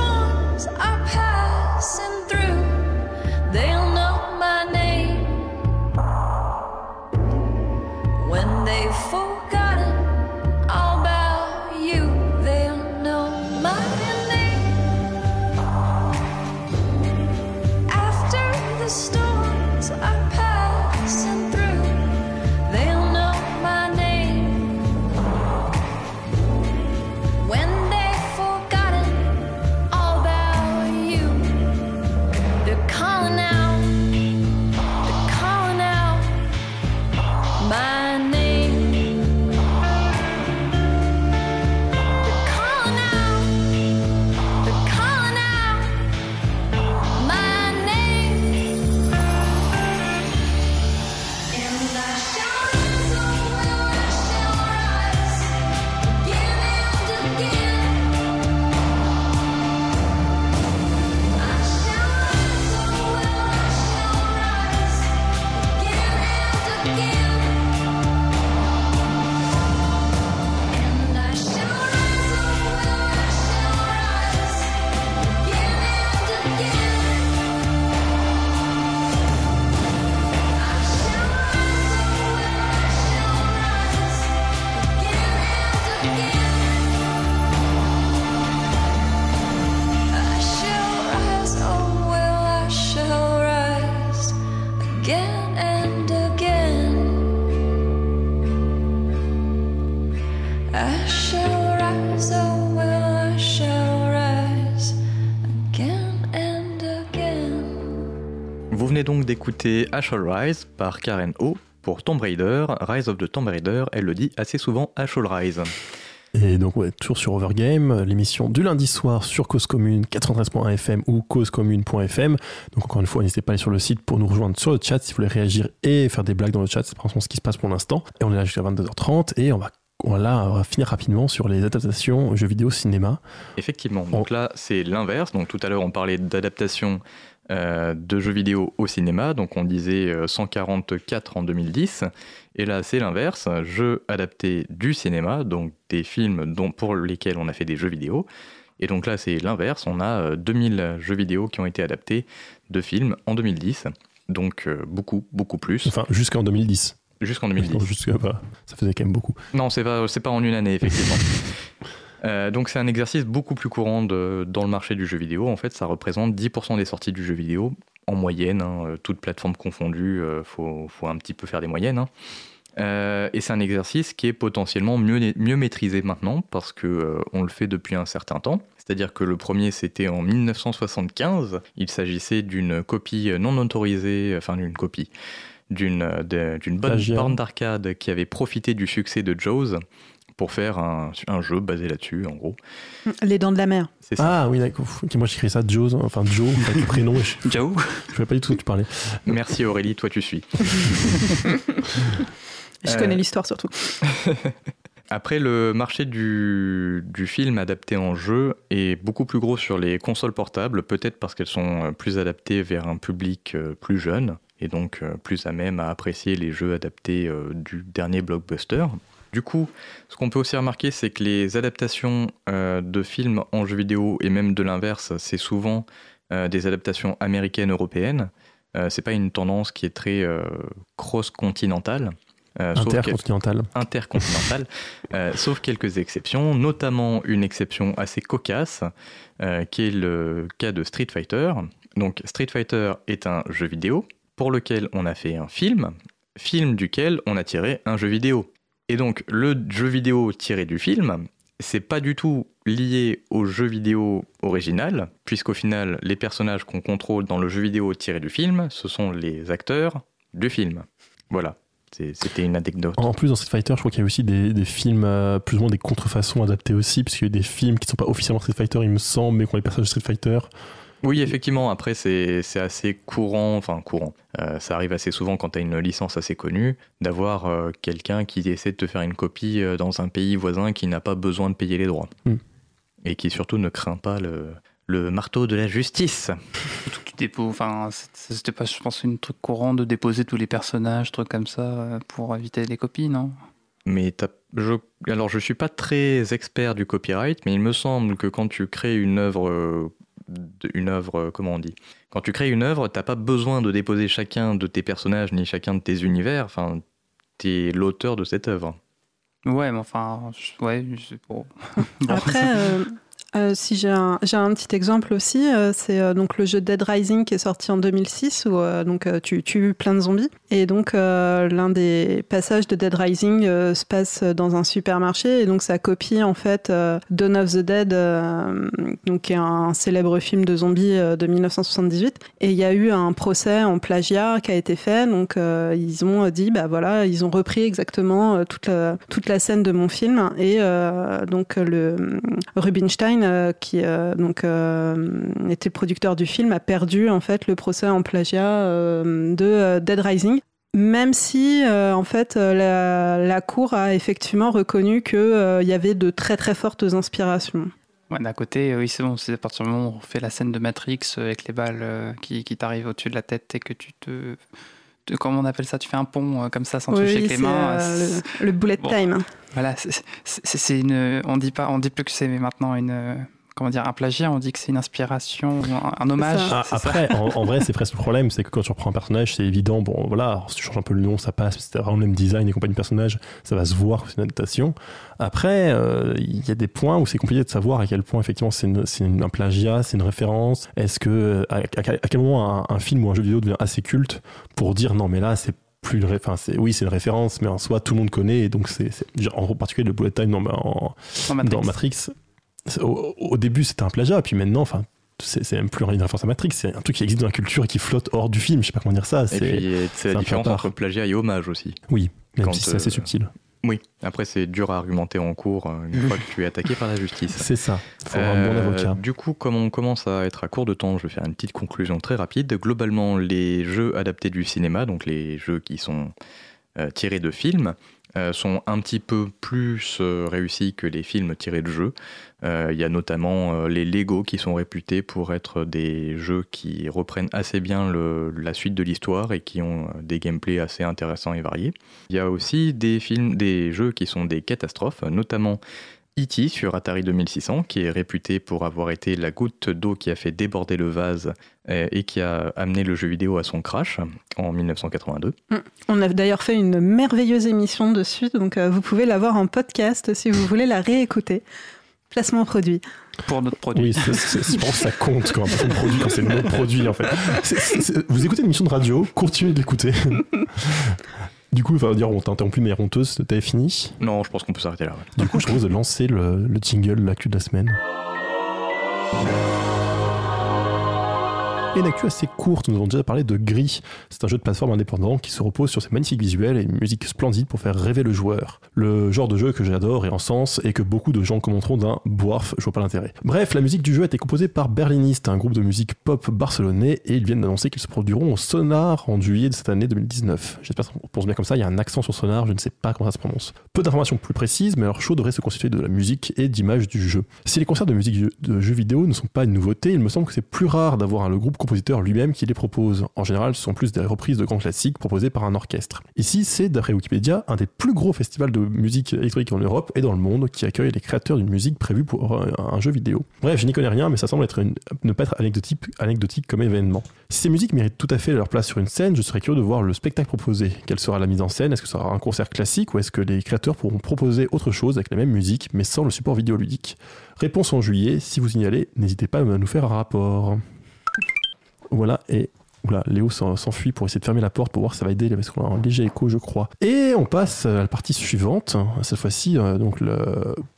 d'écouter I Shall Rise par Karen O pour Tomb Raider, Rise of the Tomb Raider, elle le dit assez souvent I Shall Rise. Et donc, ouais, toujours sur Overgame, l'émission du lundi soir sur Cause Commune 93.1 FM ou causecommune.fm. Donc, encore une fois, n'hésitez pas à aller sur le site pour nous rejoindre sur le chat si vous voulez réagir et faire des blagues dans le chat. C'est exemple ce qui se passe pour l'instant. Et on est là jusqu'à 22h30 et on va, on va là, on va finir rapidement sur les adaptations jeux vidéo cinéma. Effectivement, donc là c'est l'inverse. Donc tout à l'heure on parlait d'adaptation euh, de jeux vidéo au cinéma, donc on disait euh, 144 en 2010, et là c'est l'inverse, jeux adaptés du cinéma, donc des films dont, pour lesquels on a fait des jeux vidéo, et donc là c'est l'inverse, on a euh, 2000 jeux vidéo qui ont été adaptés de films en 2010, donc euh, beaucoup, beaucoup plus, Enfin, jusqu'en 2010. jusqu'en Non, 2010. jusqu'à- bah, ça faisait quand même beaucoup. Non, c'est pas, c'est pas en une année, effectivement. [LAUGHS] Euh, donc c'est un exercice beaucoup plus courant de- dans le marché du jeu vidéo. En fait, ça représente 10% des sorties du jeu vidéo en moyenne, hein, euh, toutes plateformes confondues. Il faut, faut un petit peu faire des moyennes. hein. Euh, et c'est un exercice qui est potentiellement mieux, mieux maîtrisé maintenant parce que euh, on le fait depuis un certain temps. C'est-à-dire que le premier c'était en 1975. Il s'agissait d'une copie non autorisée, enfin d'une copie, d'une euh, bonne borne d'arcade qui avait profité du succès de Jaws pour faire un, un jeu basé là-dessus, en gros. Les dents de la mer. C'est ça. Ah oui, d'accord. Moi j'écris ça Joe, enfin Joe, avec le prénom. et Je [LAUGHS] ne savais pas du tout de quoi tu parlais. Merci Aurélie, toi tu suis. [LAUGHS] Je Euh, connais l'histoire surtout. [LAUGHS] Après, le marché du, du film adapté en jeu est beaucoup plus gros sur les consoles portables, peut-être parce qu'elles sont euh, plus adaptées vers un public euh, plus jeune et donc euh, plus à même à apprécier les jeux adaptés euh, du dernier blockbuster. Du coup, ce qu'on peut aussi remarquer, c'est que les adaptations euh, de films en jeux vidéo et même de l'inverse, c'est souvent euh, des adaptations américaines, européennes. Euh, c'est pas une tendance qui est très cross-continentale. Sauf intercontinentale, [LAUGHS] euh, sauf quelques exceptions, notamment une exception assez cocasse, qui est le cas de Street Fighter. Donc Street Fighter est un jeu vidéo pour lequel on a fait un film, film duquel on a tiré un jeu vidéo. Et donc le jeu vidéo tiré du film, c'est pas du tout lié au jeu vidéo original, puisqu'au final, les personnages qu'on contrôle dans le jeu vidéo tiré du film, ce sont les acteurs du film. Voilà, c'était une anecdote. En plus, dans Street Fighter, je crois qu'il y a aussi des, films, euh, plus ou moins des contrefaçons adaptés aussi, parce qu'il y a des films qui ne sont pas officiellement Street Fighter, il me semble, mais qui ont les personnages de Street Fighter. Oui, effectivement, après, c'est c'est assez courant, enfin courant, Euh, ça arrive assez souvent quand tu as une licence assez connue, d'avoir euh, quelqu'un qui essaie de te faire une copie euh, dans un pays voisin qui n'a pas besoin de payer les droits. Hmm. Et qui surtout ne craint pas le, le marteau de la justice. Surtout que tu déposes. Enfin, c'est- c'était pas, je pense, une truc courant de déposer tous les personnages, trucs comme ça, pour éviter les copies, non? Mais t'as- je, alors, je suis pas très expert du copyright, mais il me semble que quand tu crées une œuvre, une œuvre, euh, comment on dit? Quand tu crées une œuvre, t'as pas besoin de déposer chacun de tes personnages ni chacun de tes univers. Enfin, t'es l'auteur de cette œuvre. Ouais, mais enfin, je- ouais, je sais pas. [LAUGHS] Bon. Après, euh, euh, si j'ai un, un petit exemple aussi, euh, c'est euh, donc le jeu Dead Rising qui est sorti en 2006 où donc tu tues plein de zombies. Et donc l'un des passages de Dead Rising se passe dans un supermarché. Et donc ça copie en fait Dawn of the Dead, donc qui est un célèbre film de zombies de 1978 et il y a eu un procès en plagiat qui a été fait. Donc ils ont dit bah voilà ils ont repris exactement toute la, toute la scène de mon film. Et donc le Rubinstein euh, qui euh, donc euh, était producteur du film a perdu en fait le procès en plagiat de Dead Rising même si en fait la, cour a effectivement reconnu que euh, y avait de très très fortes inspirations. D'un côté, oui, c'est bon, c'est à partir du moment où on fait la scène de Matrix avec les balles qui, t'arrivent au-dessus de la tête et que tu te- Comment on appelle ça Tu fais un pont euh, comme ça sans toucher Oui, avec les mains. euh, le, le bullet Bon. time. Voilà, c'est une. On dit pas, on dit plus que c'est maintenant une. Comment dire, un plagiat, on dit que c'est une inspiration, un, un hommage. ça. Ah, après, en, en vrai, c'est presque le problème, c'est que quand tu reprends un personnage, c'est évident, bon voilà, alors, si tu changes un peu le nom, ça passe, c'est vraiment le même design et compagnie de personnage, ça va se voir que c'est une adaptation. Après, euh, il y a des points où c'est compliqué de savoir à quel point effectivement c'est un plagiat, c'est une référence. Est-ce que, à, à- à quel moment un, un film ou un jeu vidéo devient assez culte pour dire non, mais là, c'est plus une enfin, c'est oui c'est une référence mais en soi tout le monde connaît et donc c'est en particulier le bullet time dans, en, dans Matrix. dans Matrix, c'est- au, au début c'était un plagiat, puis maintenant, enfin, c'est même plus une référence à Matrix, c'est un truc qui existe dans la culture et qui flotte hors du film. Je sais pas comment dire ça. Et puis c'est c'est la différence entre plagiat et hommage aussi. oui, même quand, si c'est assez euh, subtil. Oui, après c'est dur à argumenter en cours euh, une fois que tu es attaqué par la justice. [LAUGHS] C'est ça. Faut avoir un bon Euh, avocat. Du coup, comme on commence à être à court de temps, je vais faire une petite conclusion très rapide. Globalement, les jeux adaptés du cinéma, donc les jeux qui sont euh, tirés de films, euh, sont un petit peu plus euh, réussis que les films tirés de jeux. Euh, Il y a notamment euh, les Lego qui sont réputés pour être des jeux qui reprennent assez bien la suite de l'histoire et qui ont euh, des gameplays assez intéressants et variés. Il y a aussi des films, des jeux qui sont des catastrophes, notamment E.T. sur Atari 2600, qui est réputé pour avoir été la goutte d'eau qui a fait déborder le vase euh, et qui a amené le jeu vidéo à son crash en 1982. On a d'ailleurs fait une merveilleuse émission dessus, donc euh, vous pouvez la voir en podcast si vous voulez la réécouter. Placement produit. Pour notre produit. Oui, je pense que ça compte quand un produit, quand c'est le nom produit en fait. Vous écoutez une émission de radio, continuez de l'écouter. Du coup, va dire, on t'a interrompu de manière honteuse, t'avais fini. Non, je pense qu'on peut s'arrêter là. ouais. Du coup, je propose de lancer le, le jingle, l'actu de la semaine. Et une actu assez courte, nous avons déjà parlé de Gris. C'est un jeu de plateforme indépendant qui se repose sur ses magnifiques visuels et une musique splendide pour faire rêver le joueur. Le genre de jeu que j'adore et en sens et que beaucoup de gens commenteront d'un boirf, je vois pas l'intérêt. Bref, la musique du jeu a été composée par Berliniste, un groupe de musique pop barcelonais, et ils viennent d'annoncer qu'ils se produiront au Sonar en juillet de cette année 2019. J'espère qu'on prononce bien comme ça, il y a un accent sur Sonar, je ne sais pas comment ça se prononce. Peu d'informations plus précises, mais leur show devrait se constituer de la musique et d'images du jeu. Si les concerts de musique de jeux vidéo ne sont pas une nouveauté, il me semble que c'est plus rare d'avoir un- le groupe compositeur lui-même qui les propose. En général, ce sont plus des reprises de grands classiques proposées par un orchestre. Ici, c'est, d'après Wikipédia, un des plus gros festivals de musique électronique en Europe et dans le monde qui accueille les créateurs d'une musique prévue pour euh, un jeu vidéo. Bref, je n'y connais rien, mais ça semble être ne pas être anecdotique, comme événement. Si ces musiques méritent tout à fait leur place sur une scène, je serais curieux de voir le spectacle proposé. Quelle sera la mise en scène? Est-ce que ce sera un concert classique ou est-ce que les créateurs pourront proposer autre chose avec la même musique mais sans le support vidéoludique? Réponse en juillet. Si vous allez, n'hésitez pas à nous faire un rapport. Voilà, et oula, Léo s'en- s'enfuit pour essayer de fermer la porte pour voir si ça va aider parce qu'on a un léger écho, je crois. Et on passe à la partie suivante. Cette fois-ci, euh, donc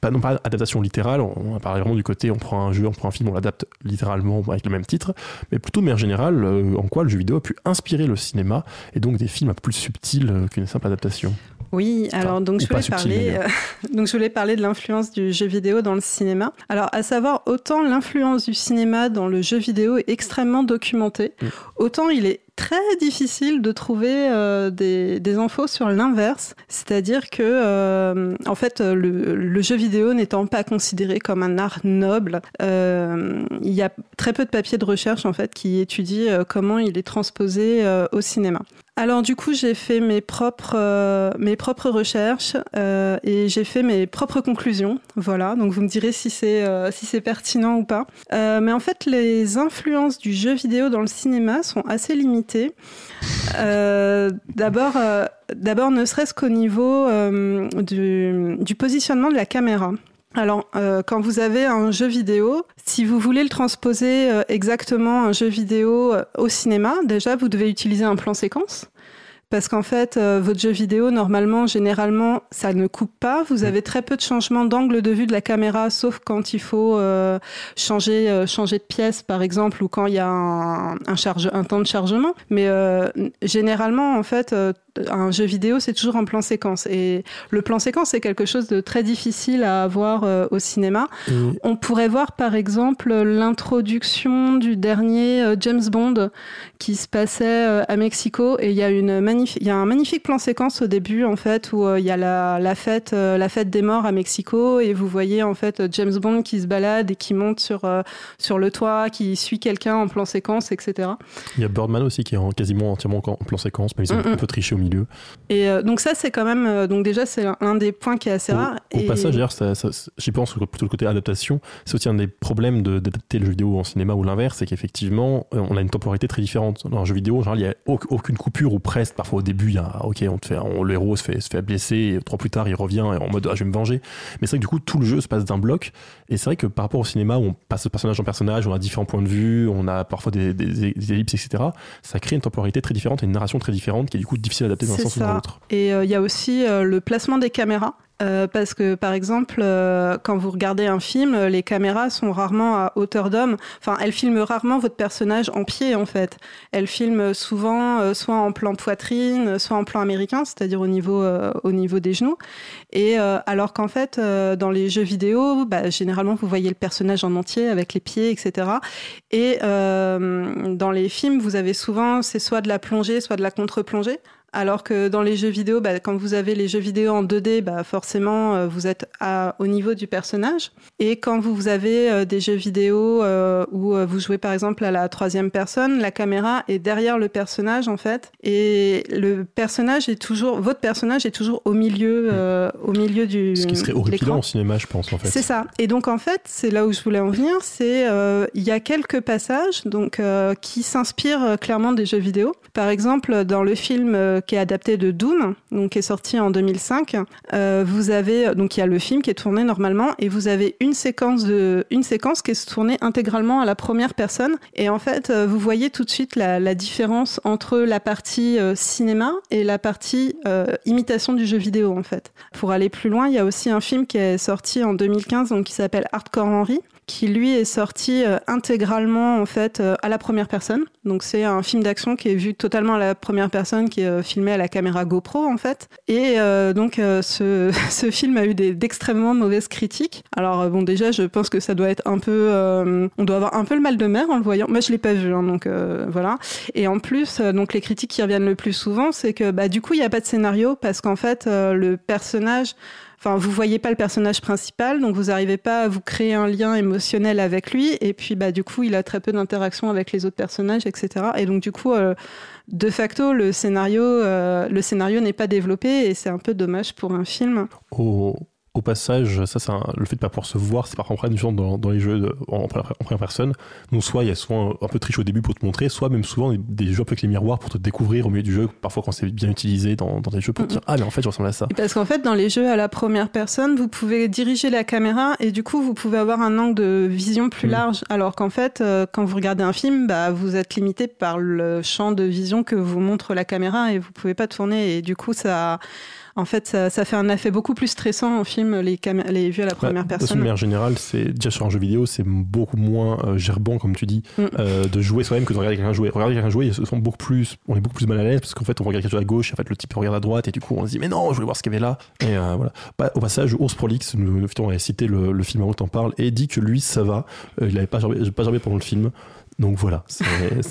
pas non pas adaptation littérale. On, on vraiment du côté, on prend un jeu, on prend un film, on l'adapte littéralement avec le même titre, mais plutôt de manière générale, euh, en quoi le jeu vidéo a pu inspirer le cinéma et donc des films plus subtils euh, qu'une simple adaptation? Oui, alors donc je voulais subtil, parler, euh, [LAUGHS] donc je voulais parler de l'influence du jeu vidéo dans le cinéma. Alors à savoir autant l'influence du cinéma dans le jeu vidéo est extrêmement documentée, Mm. autant il est très difficile de trouver euh, des, des infos sur l'inverse, c'est-à-dire que euh, en fait le, le jeu vidéo n'étant pas considéré comme un art noble, euh, il y a très peu de papiers de recherche en fait qui étudient comment il est transposé au cinéma. Alors du coup, j'ai fait mes propres, euh, mes propres recherches euh, et j'ai fait mes propres conclusions. Voilà, donc vous me direz si c'est euh, pertinent ou pas. Mais en fait, les influences du jeu vidéo dans le cinéma sont assez limitées. D'abord, ne serait-ce qu'au niveau du positionnement de la caméra. Alors, euh, quand vous avez un jeu vidéo, si vous voulez le transposer euh, exactement un jeu vidéo euh, au cinéma, déjà, vous devez utiliser un plan séquence. Parce qu'en fait, euh, votre jeu vidéo, normalement, généralement, ça ne coupe pas. Vous avez très peu de changements d'angle de vue de la caméra, sauf quand il faut euh, changer, euh, changer de pièce, par exemple, ou quand il y a un, un, charge, un temps de chargement. Mais euh, généralement, en fait, euh, un jeu vidéo, c'est toujours en plan séquence. Et le plan séquence, c'est quelque chose de très difficile à avoir euh, au cinéma. Et On pourrait voir par exemple l'introduction du dernier euh, James Bond qui se passait euh, à Mexico et il y a une y a un magnifique plan séquence au début en fait où il y a la, la fête la fête des morts à Mexico et vous voyez en fait James Bond qui se balade et qui monte sur sur le toit, qui suit quelqu'un en plan séquence, etc. il y a Birdman aussi qui est en- quasiment entièrement en plan séquence, mais ils ont Mm, mm. un peu triché au milieu. Et euh, donc ça c'est quand même euh, donc déjà c'est un- un des points qui est assez Au, rare. au et... passage, d'ailleurs, ça, ça- j'y pense plutôt le côté adaptation. C'est aussi un des problèmes de- d'adapter le jeu vidéo en cinéma ou l'inverse, c'est qu'effectivement, euh, on a une temporalité très différente. Dans un jeu vidéo, en général, il n'y a au- aucune coupure ou presque. Parfois, au début, il y a, ok, on te fait, on- le héros se fait, se fait blesser, et trois plus tard, il revient en mode, ah, je vais me venger. Mais c'est vrai que du coup, tout le jeu se passe d'un bloc. Et c'est vrai que par rapport au cinéma, où on passe de personnage en personnage, on a différents points de vue, on a parfois des, des- des ellipses, etc., ça crée une temporalité très différente et une narration très différente qui est du coup difficile à adapté d'un ou ça. Et euh, il y a aussi euh, le placement des caméras. Euh, parce que par exemple, euh, quand vous regardez un film, les caméras sont rarement à hauteur d'homme. Enfin, elles filment rarement votre personnage en pied en fait. Elles filment souvent euh, soit en plan poitrine, soit en plan américain, c'est-à-dire au niveau au niveau des genoux. Et alors qu'en fait, dans les jeux vidéo, bah, généralement vous voyez le personnage en entier avec les pieds, etc. Et dans les films, vous avez souvent c'est soit de la plongée, soit de la contre-plongée. Alors que dans les jeux vidéo, bah, quand vous avez les jeux vidéo en 2D, bah, forcément, euh, vous êtes à- au niveau du personnage. Et quand vous, avez euh, des jeux vidéo euh, où vous jouez par exemple à la troisième personne, la caméra est derrière le personnage en fait, et le personnage est toujours, votre personnage est toujours au milieu, euh, au milieu du. Ce qui serait horripilant au cinéma, je pense, en fait. C'est ça. Et donc en fait, c'est là où je voulais en venir, c'est euh, il y a quelques passages donc euh, qui s'inspirent clairement des jeux vidéo. Par exemple, dans le film qui est adapté de Doom, donc qui est sorti en 2005, euh, vous avez donc il y a le film qui est tourné normalement et vous avez une séquence de une séquence qui est tournée intégralement à la première personne et en fait euh, vous voyez tout de suite la, la différence entre la partie euh, cinéma et la partie imitation du jeu vidéo en fait. Pour aller plus loin, il y a aussi un film qui est sorti en 2015 donc qui s'appelle Hardcore Henry qui lui est sorti euh, intégralement en fait euh, à la première personne. Donc c'est un film d'action qui est vu totalement à la première personne, qui est euh, filmé à la caméra GoPro en fait. Et donc [LAUGHS] ce, film a eu d'extrêmement mauvaises critiques. Alors bon déjà je pense que ça doit être un peu, on doit avoir un peu le mal de mer en le voyant. Moi je l'ai pas vu hein, donc voilà. Et en plus donc les critiques qui reviennent le plus souvent c'est que bah du coup il y a pas de scénario parce qu'en fait le personnage Enfin, vous voyez pas le personnage principal, donc vous n'arrivez pas à vous créer un lien émotionnel avec lui. Et puis, bah, du coup, il a très peu d'interaction avec les autres personnages, etc. Et donc, du coup, euh, de facto, le scénario, euh, le scénario n'est pas développé et c'est un peu dommage pour un film. Au, au passage, ça, c'est le fait de pas pouvoir se voir, c'est par contre une genre dans, dans les jeux de- en, première- en première personne. Donc, soit il y a soit un, un peu de triche au début pour te montrer, soit même souvent des, des jeux avec les miroirs pour te découvrir au milieu du jeu, parfois quand c'est bien utilisé dans, dans des jeux pour te dire Ah, mais en fait, je ressemble à ça. Parce qu'en fait, dans les jeux à la première personne, vous pouvez diriger la caméra et du coup, vous pouvez avoir un angle de vision plus Mm. large. Alors qu'en fait, euh, quand vous regardez un film, bah, vous êtes limité par le champ de vision que vous montre la caméra et vous pouvez pas tourner. Et du coup, ça, en fait, ça, ça fait un effet beaucoup plus stressant en film, les, les vues à la première Bah, De personne. manière générale, c'est déjà sur un jeu vidéo, c'est beaucoup moins euh, gerbant, comme tu dis, Mm. euh, de jouer soi-même que de regarder quelqu'un jouer. Regarder quelqu'un jouer, sont beaucoup plus, on est beaucoup plus mal à l'aise parce qu'en fait, on regarde quelque chose à gauche, en fait, le type regarde à droite et du coup, on se dit mais non, je voulais voir ce qu'il y avait là. Et euh, voilà. Bah, au passage, Ours Prolix, nous, on avait cité le, le film avant que t'en parles et dit que lui, ça va. Euh, il avait pas gerbé, pas gerbé pendant le film. Donc voilà, c'est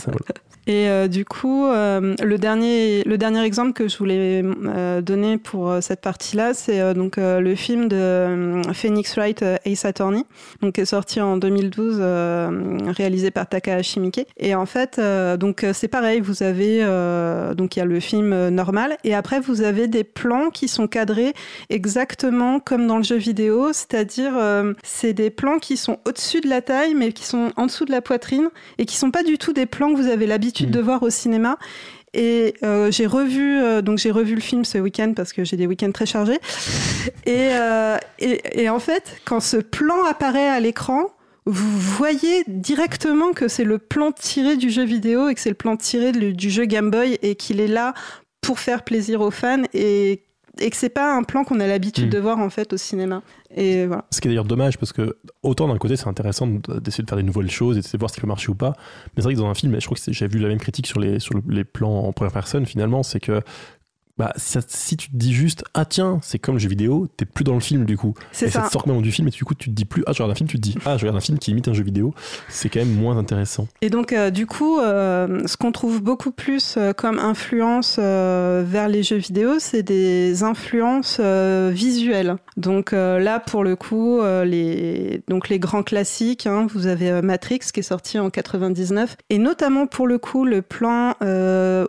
voilà. [LAUGHS] Et euh, du coup, euh, le dernier le dernier exemple que je voulais euh, donner pour cette partie-là, c'est donc le film de Phoenix Wright Ace Attorney, donc qui est sorti en 2012, euh, réalisé par Takahashi Miike. Et en fait, donc c'est pareil, vous avez donc il y a le film normal, et après vous avez des plans qui sont cadrés exactement comme dans le jeu vidéo, c'est-à-dire c'est des plans qui sont au-dessus de la taille, mais qui sont en dessous de la poitrine et qui sont pas du tout des plans que vous avez l'habitude De voir au cinéma. Et euh, j'ai revu euh, donc j'ai revu le film ce week-end parce que j'ai des week-ends très chargés. [LAUGHS] Et, euh, et, et en fait, quand ce plan apparaît à l'écran, vous voyez directement que c'est le plan tiré du jeu vidéo et que c'est le plan tiré de- du jeu Game Boy et qu'il est là pour faire plaisir aux fans et, et que c'est pas un plan qu'on a l'habitude Mhm. de voir en fait au cinéma. Et voilà. Ce qui est d'ailleurs dommage parce que autant d'un côté c'est intéressant de- d'essayer de faire des nouvelles choses et d'essayer de voir ce qui peut marcher ou pas, mais c'est vrai que dans un film, et je crois que j'ai vu la même critique sur les, sur le- les plans en première personne finalement, c'est que bah, si, ça- si tu te dis juste ah tiens c'est comme le jeu vidéo, t'es plus dans le film du coup. C'est et ça. ça. te sort complètement du film et du coup tu te dis plus ah je regarde un film, tu te dis ah je regarde un film qui imite un jeu vidéo, c'est quand même moins intéressant. Et donc, euh, du coup, euh, ce qu'on trouve beaucoup plus euh, comme influence vers les jeux vidéo, c'est des influences visuelles. Donc là, pour le coup, les, donc les grands classiques, hein, vous avez Matrix qui est sorti en 99, et notamment pour le coup, le plan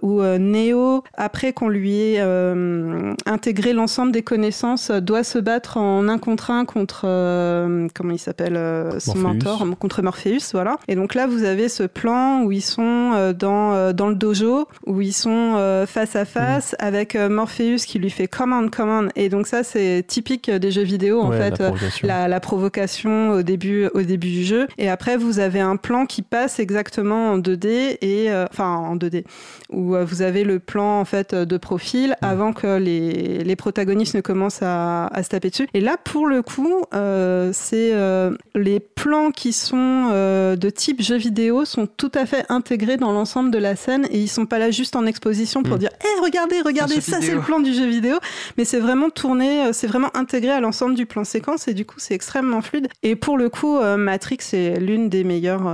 où Neo, après qu'on lui ait euh, intégré l'ensemble des connaissances, doit se battre en un contre un contre, euh, comment il s'appelle, euh, son Morpheus. mentor, contre Morpheus, voilà. Et donc là, vous avez ce plan où ils sont dans, dans le dojo, où ils sont face à face avec euh, Morpheus qui lui fait command, command. Et donc ça, c'est typique des jeux vidéo, en Ouais, fait. la provocation. la, la provocation au début, au début du jeu. Et après, vous avez un plan qui passe exactement en 2D et enfin en 2D, où vous avez le plan en fait de profil avant que les, les protagonistes ne commencent à, à se taper dessus. Et là, pour le coup, euh, c'est euh, les plans qui sont euh, de type jeu vidéo sont tout à fait intégrés dans l'ensemble de la scène et ils sont pas là juste en exposition pour Mm. dire, hé, regardez, regardez, jeu ça c'est le plan du jeu vidéo mais c'est vraiment tourné, c'est vraiment intégré à l'ensemble du plan séquence et du coup c'est extrêmement fluide. Et pour le coup, Matrix c'est l'une des meilleures,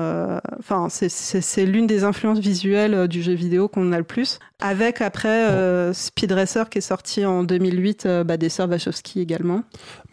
enfin c'est- l'une des influences visuelles du jeu vidéo qu'on a le plus. Avec après euh, Speed Racer qui est sorti en 2008, euh, bah, des sœurs Wachowski également.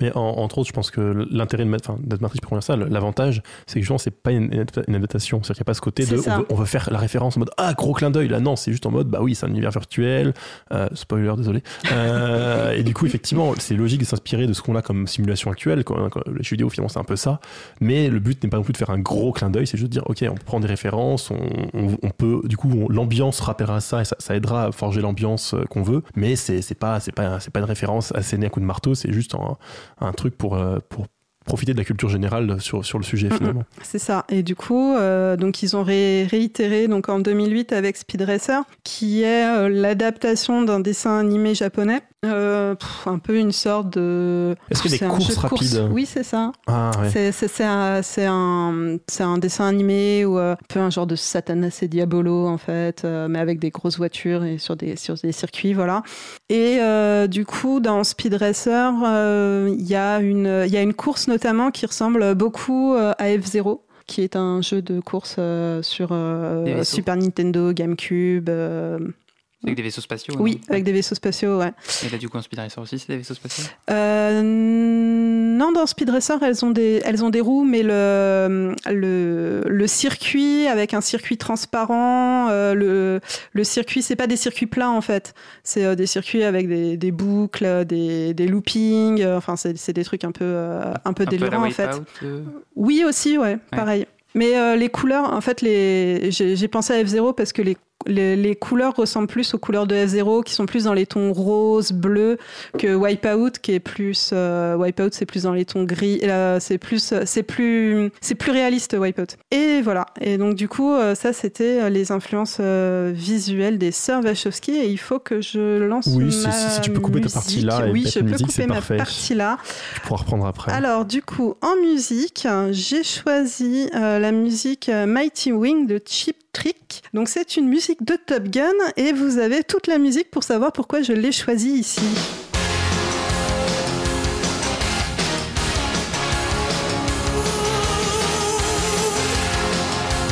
Mais en- entre autres, je pense que l'intérêt de, enfin, Matrix, à ça, l'avantage, c'est que justement, c'est pas une, une adaptation. C'est-à-dire qu'il n'y a pas ce côté de. On veut, on veut faire la référence en mode Ah, gros clin d'œil. Là, non, c'est juste en mode Bah oui, c'est un univers virtuel. Euh, spoiler, désolé. Euh, et du coup, effectivement, c'est logique de s'inspirer de ce qu'on a comme simulation actuelle. Quand, quand les jeux vidéo, finalement, c'est un peu ça. Mais le but n'est pas non plus de faire un gros clin d'œil, c'est juste de dire Ok, on prend des références, on, on- on peut. Du coup, l'ambiance rappellera ça et ça, ça aidera à forger l'ambiance euh, qu'on veut. Mais c'est pas, c'est pas, c'est pas une référence assénée à coup de marteau, c'est juste un, un truc pour, euh, pour profiter de la culture générale sur, sur le sujet finalement. C'est ça. Et du coup, euh, donc ils ont ré- réitéré donc en 2008 avec Speed Racer, qui est euh, l'adaptation d'un dessin animé japonais. Euh, pff, un peu une sorte de. Est-ce qu'il y a C'est des un courses de course. rapides? Oui, c'est ça. Ah ouais. C'est- un, c'est un, c'est un dessin animé ou euh, un peu un genre de Satanas et Diabolo en fait, euh, mais avec des grosses voitures et sur des, sur des circuits, voilà. Et euh, du coup, dans Speed Racer, euh, il y, a une- il y a une course notamment qui ressemble beaucoup à F-Zero qui est un jeu de course euh, sur euh. Super Nintendo, GameCube. euh, Avec des vaisseaux spatiaux oui, avec des vaisseaux spatiaux, ouais. Et là, du coup, en Speed Racer aussi, c'est des vaisseaux spatiaux? Euh, non, dans Speed Racer, elles ont des, elles ont des roues, mais le, le, le circuit avec un circuit transparent, euh, le, le circuit, c'est pas des circuits plats en fait, c'est euh, des circuits avec des, des boucles, des, des loopings, enfin c'est des trucs un peu, un peu Un délirants en fait. Oui aussi, ouais, pareil. Mais les couleurs, en fait, les... j'ai pensé à F0 parce que les, les, les couleurs ressemblent plus aux couleurs de F0 qui sont plus dans les tons rose, bleu que Wipeout qui est plus euh, Wipeout c'est plus dans les tons gris. Là, c'est plus c'est plus c'est plus réaliste Wipeout. Et voilà. Et donc du coup euh, ça c'était euh, les influences euh, visuelles des sœurs Wachowski et il faut que je lance Oui, ma si- si- si tu peux couper ta partie là et Oui, je peux musique, couper ma parfait. partie là. Tu pourras reprendre après. Alors du coup, en musique, j'ai choisi euh, la musique euh, Mighty Wing de Cheap Trick. Donc c'est une musique de Top Gun et vous avez toute la musique pour savoir pourquoi je l'ai choisie ici.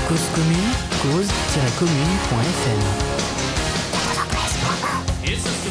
Cause commune, cause-commune.fm. It's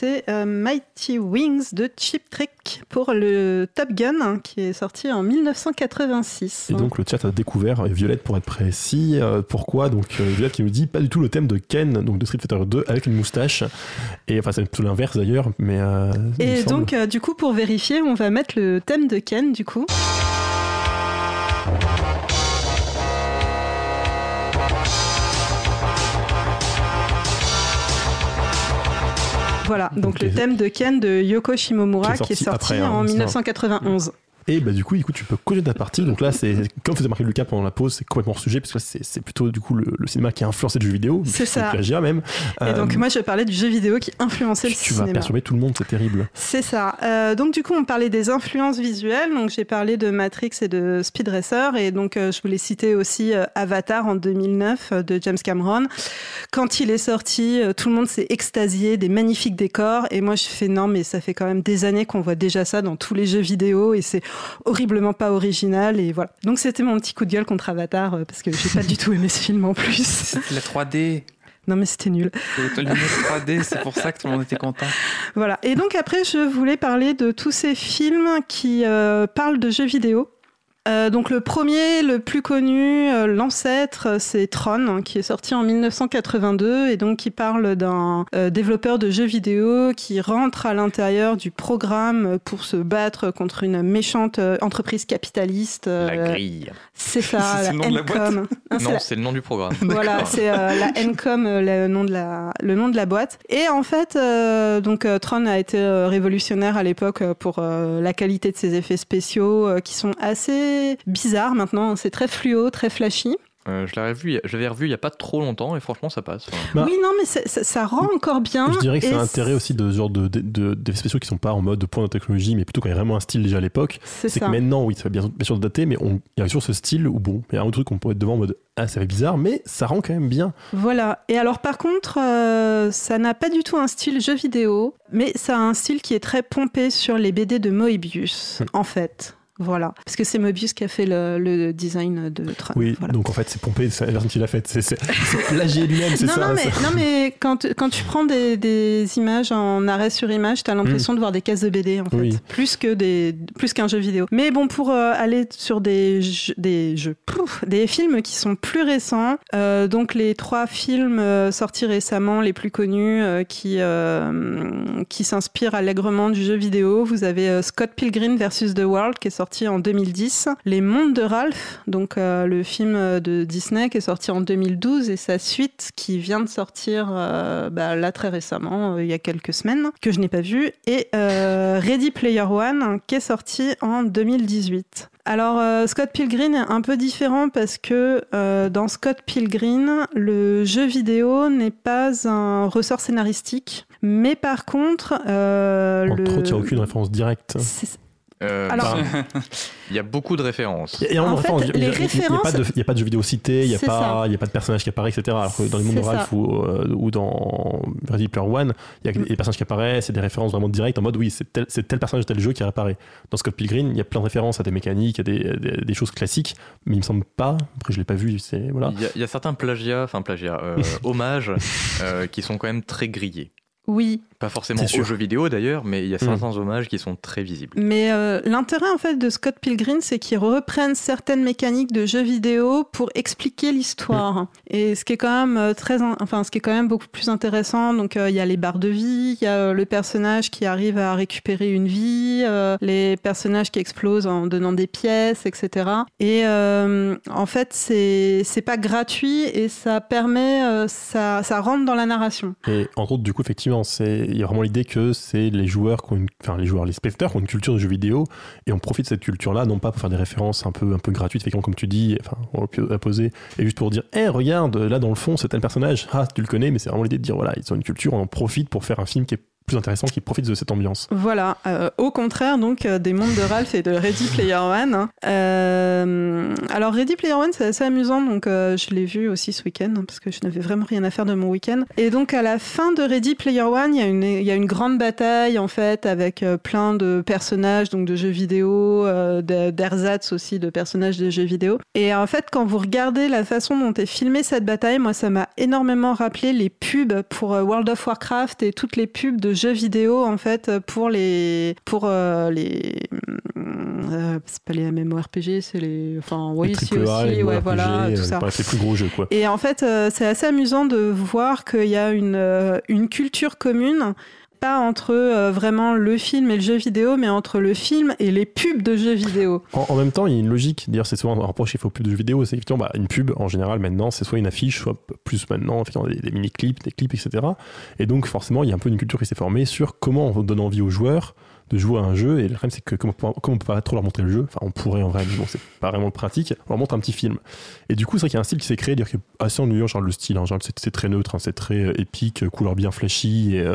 d'écouter euh, Mighty Wings de Chip Trick pour le Top Gun hein, qui est sorti en 1986. Et donc le chat a découvert, et Violette pour être précis, euh, pourquoi Donc euh, Violette qui nous dit pas du tout le thème de Ken, donc de Street Fighter 2 avec une moustache. Et enfin c'est plutôt l'inverse d'ailleurs, mais... euh, Et donc du coup pour vérifier on va mettre le thème de Ken du coup. Voilà, donc, le thème de Ken de Yoko Shimomura Qui est qui est sorti après, hein, en c'est ça. 1991. Et bah du coup, écoute, tu peux coller ta partie. Donc là, c'est comme faisait marquer Lucas pendant la pause, c'est complètement hors sujet parce que c'est plutôt du coup le, le cinéma qui a influencé le jeu vidéo. C'est ça. Le même. Et Euh, donc moi je parlais du jeu vidéo qui influençait tu, le tu vas cinéma. perturber tout le monde, c'est terrible. C'est ça. Euh, donc du coup, on parlait des influences visuelles. Donc j'ai parlé de Matrix et de Speed Racer. Et donc euh, je voulais citer aussi euh, Avatar en 2009 euh, de James Cameron. Quand il est sorti, euh, tout le monde s'est extasié des magnifiques décors. Et moi je fais non, mais ça fait quand même des années qu'on voit déjà ça dans tous les jeux vidéo et c'est horriblement pas original. Et voilà. Donc c'était mon petit coup de gueule contre Avatar euh, parce que j'ai pas du tout aimé ce film en plus. [LAUGHS] La 3D. Non mais c'était nul. Les lunettes 3D, c'est pour ça que tout le monde était content. Voilà. Et donc après, je voulais parler de tous ces films qui euh, parlent de jeux vidéo. Euh, donc le premier, le plus connu, euh, l'ancêtre, euh, c'est Tron, hein, qui est sorti en 1982 et donc qui parle d'un euh, développeur de jeux vidéo qui rentre à l'intérieur du programme pour se battre contre une méchante entreprise capitaliste. La grille. C'est ça, [LAUGHS] C'est la le nom de la boîte. Ah, Non, la- c'est le nom du programme. [LAUGHS] voilà, c'est la Encom, le nom de la le nom de la boîte. Et en fait, donc Tron a été révolutionnaire à l'époque pour la qualité de ses effets spéciaux qui sont assez bizarres maintenant. C'est très fluo, très flashy. Euh, je l'avais revu, je l'avais revu il n'y a pas trop longtemps et franchement ça passe. Enfin, Bah, oui, non, mais c'est- ça, ça rend encore bien. Je dirais que c'est l'intérêt aussi de ce genre de, de, spéciaux qui sont pas en mode point de technologie, mais plutôt quand il y a vraiment un style déjà à l'époque. C'est que maintenant, oui, ça va bien, bien sûr dater, mais on- il y a toujours ce style où bon, il y a un autre truc qu'on peut être devant en mode ah, ça fait bizarre, mais ça rend quand même bien. Voilà. Et alors, par contre, euh, ça n'a pas du tout un style jeu vidéo, mais ça a un style qui est très pompé sur les BD de Moebius, en fait. Voilà. Parce que c'est Moebius qui a fait le, le design de Tron. Oui, Voilà. donc en fait, c'est pompé, c'est la version qu'il a faite. C'est, plagié lui-même, c'est ça. non, mais, ça. non, mais quand, quand tu prends des, des images en arrêt sur image, tu as l'impression de voir des cases de BD, en fait, Oui. plus, que des, plus qu'un jeu vidéo. Mais bon, pour euh, aller sur des jeux, des, jeux pouf, des films qui sont plus récents, euh, donc les trois films euh, sortis récemment, les plus connus, euh, qui, euh, qui s'inspirent allègrement du jeu vidéo, vous avez Scott Pilgrim versus The World, qui est sorti en 2010, Les Mondes de Ralph, donc euh, le film de Disney qui est sorti en 2012, et sa suite qui vient de sortir euh, bah, là très récemment, euh, il y a quelques semaines, que je n'ai pas vu, et [LAUGHS] Ready Player One, qui est sorti en 2018. Alors euh, Scott Pilgrim est un peu différent parce que euh, dans Scott Pilgrim, le jeu vidéo n'est pas un ressort scénaristique, mais par contre, euh, Entre le... aucune référence directe. Euh, Alors- bah, il y a beaucoup de références. Il En fait, a- a- a pas de- n'y a pas de jeux vidéo cités, il n'y a, pas- ça. il y a pas de personnage qui apparaît, etc. Alors que dans les mondes de Ralph ou, euh, ou dans Ready Player One, il y a des personnages qui apparaissent, c'est des références vraiment directes en mode oui, c'est tel, tel personnage de tel jeu qui apparaît. Dans Scott Pilgrim, il y a plein de références à des mécaniques, à des, des- des choses classiques, mais il me semble pas. Après, je l'ai pas vu, c'est voilà. Il y, a, il y a certains plagiats, enfin plagiats, euh, hommages, euh, qui sont quand même très grillés. Oui, Pas forcément aux sûr. jeux vidéo d'ailleurs, mais il y a Mm. certains hommages qui sont très visibles. Mais euh, l'intérêt en fait de Scott Pilgrim, c'est qu'ils reprennent certaines mécaniques de jeux vidéo pour expliquer l'histoire. Et ce qui est quand même euh, très, in- enfin ce qui est quand même beaucoup plus intéressant. Donc euh, il y a les barres de vie, il y a le personnage qui arrive à récupérer une vie, euh, les personnages qui explosent en donnant des pièces, etc. Et euh, en fait c'est c'est pas gratuit et ça permet, euh, ça ça rentre dans la narration. Et entre autres, du coup, effectivement, c'est il y a vraiment l'idée que c'est les joueurs enfin les joueurs, les spectateurs qui ont une culture de jeux vidéo et on profite de cette culture-là, non pas pour faire des références un peu un peu gratuites, effectivement, comme tu dis, enfin peut poser, et juste pour dire, hé, regarde, là dans le fond, c'est tel personnage, ah tu le connais, mais c'est vraiment l'idée de dire voilà, ils ont une culture, on en profite pour faire un film qui est plus qui profite de cette ambiance. Voilà, euh, au contraire donc euh, des mondes de Ralph et de Ready Player One. Euh, alors Ready Player One c'est assez amusant, donc je l'ai vu aussi ce week-end hein, parce que je n'avais vraiment rien à faire de mon week-end. Et donc à la fin de Ready Player One, il y a une, il y a une grande bataille en fait avec plein de personnages donc de jeux vidéo, de- d'ersatz aussi de personnages de jeux vidéo. Et en fait quand vous regardez la façon dont est filmée cette bataille, moi ça m'a énormément rappelé les pubs pour World of Warcraft et toutes les pubs de jeux vidéo en fait pour les pour euh, les euh, c'est pas les MMORPG, c'est les enfin oui les aussi les ouais voilà euh, tout ça. les plus gros jeux, quoi. Et en fait, c'est assez amusant de voir qu'il y a une, une culture commune, pas entre euh, vraiment le film et le jeu vidéo, mais entre le film et les pubs de jeux vidéo. [LAUGHS] En, même temps, il y a une logique. D'ailleurs, c'est souvent un reproche qu'il faut plus de jeux vidéo. C'est effectivement bah, une pub en général maintenant, c'est soit une affiche, soit plus maintenant des, des mini-clips, des clips, etc. Et donc, forcément, il y a un peu une culture qui s'est formée sur comment on donne envie aux joueurs de jouer à un jeu. Et le problème, c'est que comme on, peut, comme on peut pas trop leur montrer le jeu, enfin, on pourrait en vrai, mais bon, c'est pas vraiment pratique, on leur montre un petit film. Et du coup, c'est vrai qu'il y a un style qui s'est créé, dire que assez ennuyant, genre le style, hein, genre c'est c'est très neutre, hein, c'est très euh, épique, couleur bien flashy et, euh,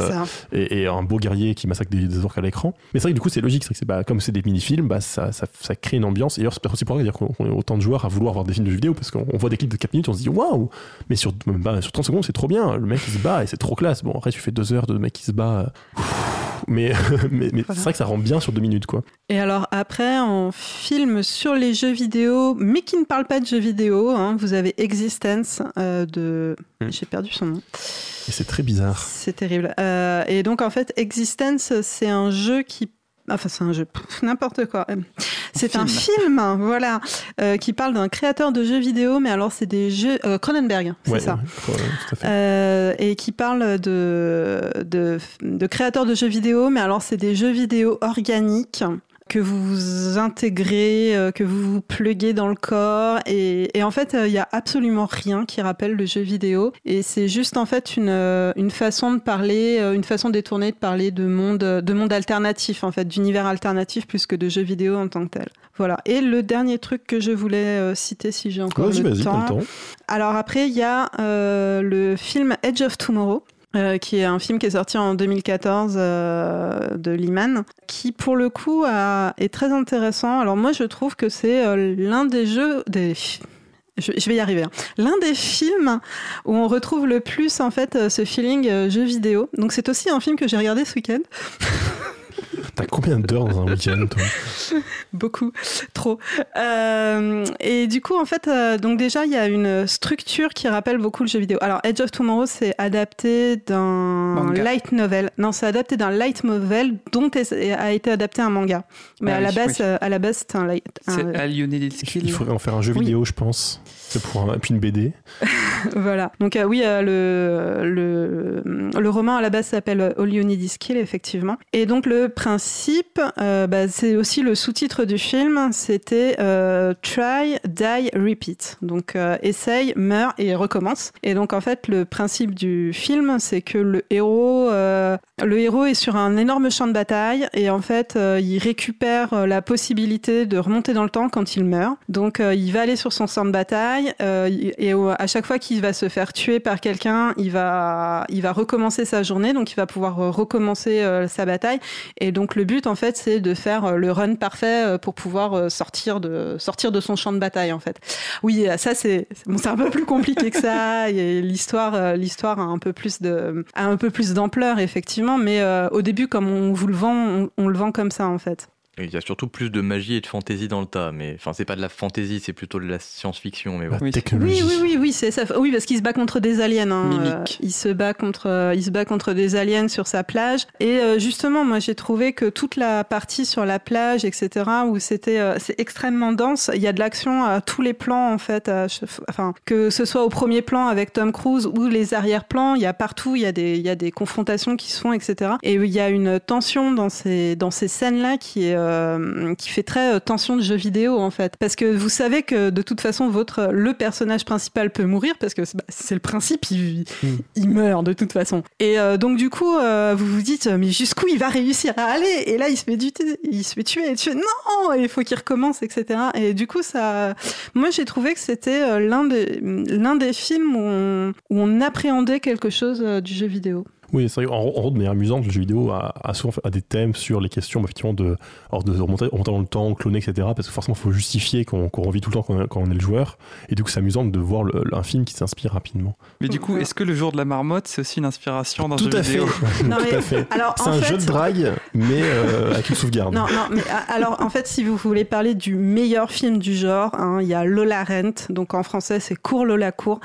et, et un beau guerrier qui massacre des, des orques à l'écran. Mais c'est vrai que du coup, c'est logique, c'est que c'est bah, comme c'est des mini-films, bah, ça, ça, ça crée une ambiance. Et d'ailleurs, c'est aussi pour dire qu'on est autant de joueurs à vouloir voir des films de jeux vidéo parce qu'on on voit des clips de 4 minutes, on se dit waouh, mais sur, pas- sur 30 secondes, c'est trop bien. Le mec il se bat et c'est trop classe. Bon, après, tu fais deux heures de mec qui se bat. euh, [LAUGHS] mais mais, mais c'est vrai que ça rend bien sur deux minutes, quoi. Et alors après, en film sur les jeux vidéo, mais qui ne parle pas de jeux vidéo, hein, vous avez Existence euh, de... Hmm. J'ai perdu son nom. Et c'est très bizarre. C'est terrible. Euh, et donc en fait, Existence, c'est un jeu qui Enfin, c'est un jeu, n'importe quoi. C'est un film, voilà, euh, qui parle d'un créateur de jeux vidéo, mais alors c'est des jeux euh, Cronenberg, c'est Ouais, ça. ouais, ouais, tout à fait. Euh, et qui parle de, de, de créateurs de jeux vidéo, mais alors c'est des jeux vidéo organiques que vous intégrez, euh, que vous vous pluguez dans le corps. Et, et en fait, euh, il y a absolument rien qui rappelle le jeu vidéo. Et c'est juste en fait une, euh, une façon de parler, euh, une façon détournée de parler de monde, de monde alternatif, en fait, d'univers alternatif plus que de jeux vidéo en tant que tel. Voilà. Et le dernier truc que je voulais euh, citer, si j'ai encore le temps. pas le temps. Alors après, il y a euh, le film Edge of Tomorrow. Euh, qui est un film qui est sorti en 2014 euh, de Liman, qui pour le coup est très intéressant. Alors moi je trouve que c'est euh, l'un des jeux, des, je, vais y arriver, hein. l'un des films où on retrouve le plus en fait euh, ce feeling jeu vidéo. Donc c'est aussi un film que j'ai regardé ce week-end. [LAUGHS] T'as combien d'heures dans un week-end, toi [LAUGHS] Beaucoup, trop. Euh, et du coup, en fait, euh, donc déjà, il y a une structure qui rappelle beaucoup le jeu vidéo. Alors, Edge of Tomorrow, c'est adapté d'un light novel. Non, c'est adapté d'un light novel dont est- a été adapté un manga. Mais Ah à, la base, oui. euh, à la base, c'est un light. C'est un- Lionel Il Skill. faudrait en faire un jeu Oui. vidéo, je pense. C'est pour un, puis une BD. [LAUGHS] voilà. Donc euh, oui, euh, le, le, le roman à la base s'appelle All You Need Is Kill, effectivement. Et donc le principe, euh, bah, c'est aussi le sous-titre du film, c'était Try, Die, Repeat. Donc essaye, meurt et recommence. Et donc en fait, le principe du film, c'est que le héros, le héros est sur un énorme champ de bataille et en fait, il récupère la possibilité de remonter dans le temps quand il meurt. Donc il va aller sur son champ de bataille euh, et à chaque fois qu'il va se faire tuer par quelqu'un, il va, il va recommencer sa journée, donc il va pouvoir euh, recommencer euh, sa bataille. Et donc le but en fait, c'est de faire le run parfait pour pouvoir sortir de sortir de son champ de bataille en fait. Oui, ça c'est bon, c'est un peu plus compliqué que ça. [LAUGHS] Et l'histoire, l'histoire a un peu plus de a un peu plus d'ampleur effectivement, mais euh, au début, comme on vous le vend, on, on le vend comme ça en fait. Et Il y a surtout plus de magie et de fantaisie dans le tas, mais enfin c'est pas de la fantaisie, c'est plutôt de la science-fiction, mais. La Oui. technologie. Oui, oui, oui, oui, c'est ça. Oui, parce qu'il se bat contre des aliens. hein. Euh, il se bat contre, euh, il se bat contre des aliens sur sa plage. Et euh, justement, moi, j'ai trouvé que toute la partie sur la plage, etc., où c'était, euh, c'est extrêmement dense. Il y a de l'action à tous les plans, en fait. à enfin, que ce soit au premier plan avec Tom Cruise ou les arrière-plans, il y a partout, il y a des, il y a des confrontations qui se font, etc. Et il y a une tension dans ces, dans ces scènes-là qui est, euh, qui fait très euh, tension de jeu vidéo, en fait. Parce que vous savez que de toute façon, votre, le personnage principal peut mourir parce que c'est bah, le principe, il, Mm. il meurt de toute façon. Et euh, donc, du coup, euh, vous vous dites, mais jusqu'où il va réussir à aller? Et là, il se fait, du il se fait tuer et tuer. Non il faut qu'il recommence, etc. Et du coup, ça. Moi, j'ai trouvé que c'était euh, l'un des, l'un des films où on, où on appréhendait quelque chose euh, du jeu vidéo. Oui, c'est vrai, en, en gros, de manière amusante, le jeu vidéo a, a souvent fait- a des thèmes sur les questions bah, effectivement de, alors de remonter, remonter dans le temps, cloner, etc. Parce que forcément, il faut justifier qu'on qu'on revit tout le temps quand, quand on est le joueur. Et du coup, c'est amusant de voir le- un film qui s'inspire rapidement. Mais du coup, est-ce que le jour de la marmotte, c'est aussi une inspiration d'un tout jeu à vidéo? [LAUGHS] Fait. Non, tout à fait. Alors, C'est en un fait, jeu de drague, mais euh, avec une sauvegarde. Non, non, mais a- alors en fait, si vous voulez parler du meilleur film du genre, hein, il y a Lola Rent, donc en français c'est Cours Lola Cours,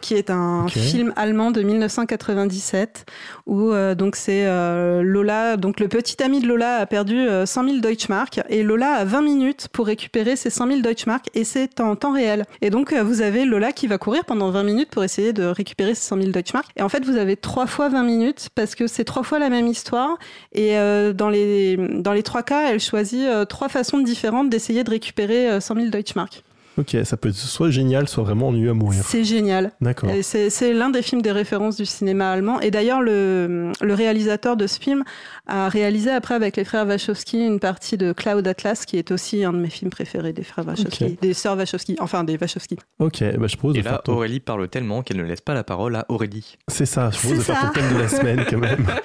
qui est un film allemand de 1997 où euh, donc c'est euh, Lola, donc le petit ami de Lola a perdu euh, 100 000 Deutschmark et Lola a 20 minutes pour récupérer ces 100 000 Deutschmark et c'est en temps réel. Et donc euh, vous avez Lola qui va courir pendant 20 minutes pour essayer de récupérer ces 100 000 Deutschmark et en fait vous avez trois fois 20 minutes parce que c'est trois fois la même histoire et euh, dans, les, dans les trois cas, elle choisit euh, trois façons différentes d'essayer de récupérer euh, 100 000 Deutschmark. Ok, ça peut être soit génial, soit vraiment ennuyeux à mourir. C'est génial. D'accord. C'est l'un des films des références du cinéma allemand. Et d'ailleurs, le, le réalisateur de ce film a réalisé après avec les frères Wachowski une partie de Cloud Atlas, qui est aussi un de mes films préférés des frères Wachowski, des sœurs Wachowski, enfin des Wachowski. Ok, bah, je propose Et de là, faire ton- Aurélie parle tellement qu'elle ne laisse pas la parole à Aurélie. C'est ça, je propose de C'est faire ton ça. thème de la semaine quand même. [LAUGHS]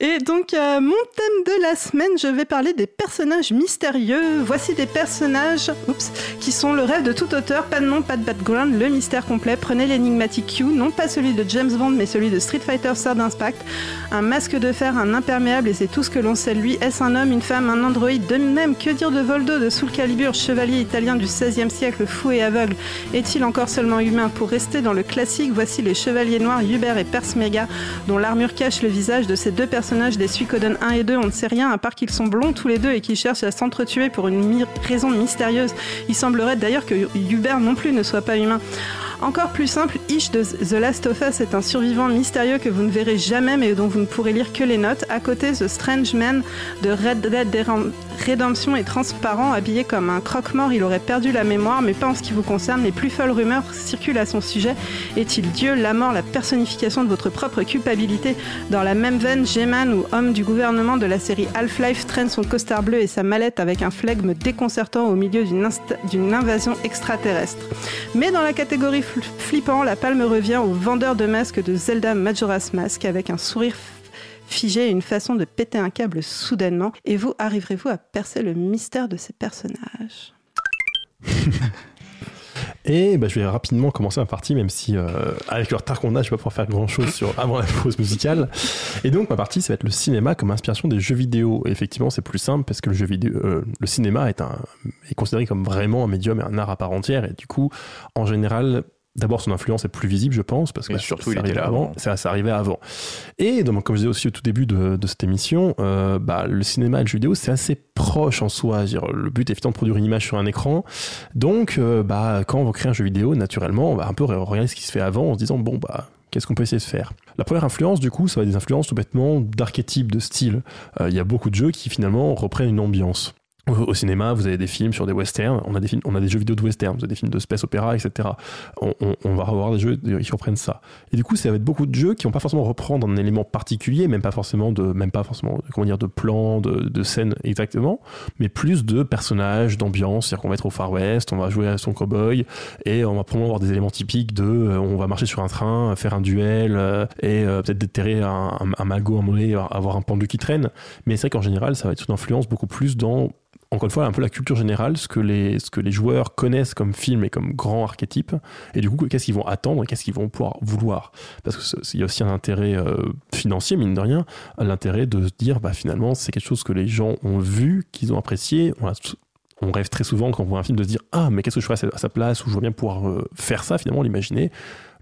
Et donc, euh, mon thème de la semaine, je vais parler des personnages mystérieux. Voici des personnages qui sont le rêve de tout auteur. Pas de nom, pas de background, le mystère complet. Prenez l'énigmatique Q, non pas celui de James Bond, mais celui de Street Fighter Third Impact. Un masque de fer, un imperméable, et c'est tout ce que l'on sait lui. Est-ce un homme, une femme, un androïde De même, que dire de Voldo, de Soul Calibur, chevalier italien du XVIe siècle, fou et aveugle? Est-il encore seulement humain Pour rester dans le classique, voici les chevaliers noirs Hubert et Persmega dont l'armure cache le visage de ces deux personnages des Suikoden 1 et 2. On ne sait rien à part qu'ils sont blonds tous les deux et qu'ils cherchent à s'entretuer pour une raison mystérieuse. Il semblerait d'ailleurs que Hubert non plus ne soit pas humain. Encore plus simple, Ish de The Last of Us est un survivant mystérieux que vous ne verrez jamais mais dont vous ne pourrez lire que les notes. À côté, The Strange Man de Red Dead Redem- Redemption est transparent, habillé comme un croque-mort. Il aurait perdu la mémoire, mais pas en ce qui vous concerne. Les plus folles rumeurs circulent à son sujet. Est-il Dieu, la mort, la personnification de votre propre culpabilité Dans la même veine, G-Man ou homme du gouvernement de la série Half-Life traîne son costard bleu et sa mallette avec un flegme déconcertant au milieu d'une invasion extraterrestre. Mais dans la catégorie flippant, la palme revient au vendeur de masques de Zelda Majora's Mask avec un sourire figé et une façon de péter un câble soudainement. Et vous, arriverez-vous à percer le mystère de ces personnages? [LAUGHS] Et bah, je vais rapidement commencer ma partie, même si euh, avec le retard qu'on a, je vais pas pouvoir faire grand chose sur [LAUGHS] avant la pause musicale. Et donc ma partie, ça va être le cinéma comme inspiration des jeux vidéo. Et effectivement, c'est plus simple parce que le jeu vidéo, euh, le cinéma est un est considéré comme vraiment un médium et un art à part entière. Et du coup, en général. D'abord, son influence est plus visible, je pense, parce que bah, surtout, ça il était arrivait là avant. avant. Ça, ça arrivait avant. Et donc, comme je disais aussi au tout début de, de cette émission, euh, bah, le cinéma et le jeu vidéo, c'est assez proche en soi. Dire, le but est évidemment de produire une image sur un écran. Donc, euh, bah, quand on crée un jeu vidéo, naturellement, on va un peu regarder ce qui se fait avant en se disant, bon, bah, qu'est-ce qu'on peut essayer de faire? La première influence, du coup, ça va être des influences tout bêtement d'archétypes, de style. Euh, Il y a beaucoup de jeux qui, finalement, reprennent une ambiance. Au, cinéma, vous avez des films sur des westerns, on a des, films, on a des jeux vidéo de western, vous avez des films de space opéra, etc. On, va revoir des jeux qui reprennent ça. Et du coup, ça va être beaucoup de jeux qui vont pas forcément reprendre un élément particulier, même pas forcément de, même pas forcément, comment dire, de plan, de, de scène exactement, mais plus de personnages, d'ambiance. C'est-à-dire qu'on va être au Far West, on va jouer à son cowboy, et on va probablement avoir des éléments typiques de, euh, on va marcher sur un train, faire un duel, euh, et euh, peut-être déterrer un, un, un magot, un mollet, avoir un pendu qui traîne. Mais c'est vrai qu'en général, ça va être une influence beaucoup plus dans encore une fois, un peu la culture générale, ce que les, joueurs connaissent comme film et comme grand archétype, et du coup, qu'est-ce qu'ils vont attendre et qu'est-ce qu'ils vont pouvoir vouloir? Parce qu'il y a aussi un intérêt euh, financier, mine de rien, l'intérêt de se dire, bah, finalement, c'est quelque chose que les gens ont vu, qu'ils ont apprécié. On rêve très souvent quand on voit un film de se dire, ah, mais qu'est-ce que je ferais à sa- place, ou je vois bien pouvoir euh, faire ça, finalement, l'imaginer.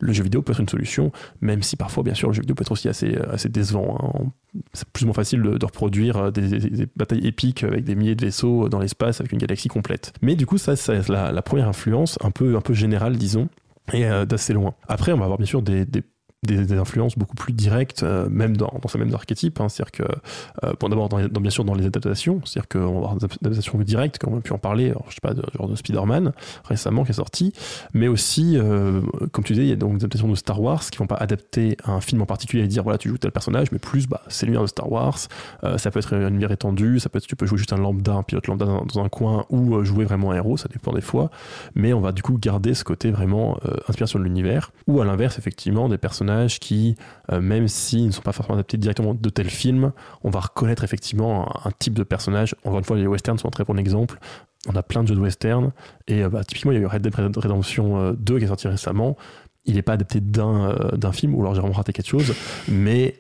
Le jeu vidéo peut être une solution, même si parfois, bien sûr, le jeu vidéo peut être aussi assez, assez décevant. hein. C'est plus ou moins facile de, reproduire euh, des, batailles épiques avec des milliers de vaisseaux dans l'espace avec une galaxie complète. Mais du coup, ça, c'est la, première influence, un peu, un peu générale, disons, et euh, d'assez loin. Après, on va avoir bien sûr des des, influences beaucoup plus directes, euh, même dans, dans ces mêmes archétypes. hein. C'est-à-dire que, euh, d'abord, bien sûr, dans les adaptations, c'est-à-dire qu'on va avoir des adaptations directes, comme on a pu en parler, alors, je sais pas, genre de Spider-Man récemment qui est sorti, mais aussi, euh, comme tu disais, il y a des adaptations de Star Wars qui vont pas adapter un film en particulier et dire voilà, tu joues tel personnage, mais plus, bah, c'est l'univers de Star Wars. Euh, ça peut être un univers étendu, ça peut être, tu peux jouer juste un lambda, un pilote lambda dans, dans un coin, ou jouer vraiment un héros, ça dépend des fois. Mais on va du coup garder ce côté vraiment inspiration de l'univers. Ou à l'inverse, effectivement, des personnages qui, euh, même s'ils ne sont pas forcément adaptés directement de tel film, on va reconnaître effectivement un, type de personnage. Encore une fois, les westerns sont un très bon exemple. On a plein de jeux de western. Et euh, bah, typiquement, il y a eu Red Dead Redemption euh, 2 qui est sorti récemment. Il n'est pas adapté d'un euh, d'un film, ou alors j'ai vraiment raté quelque chose. Mais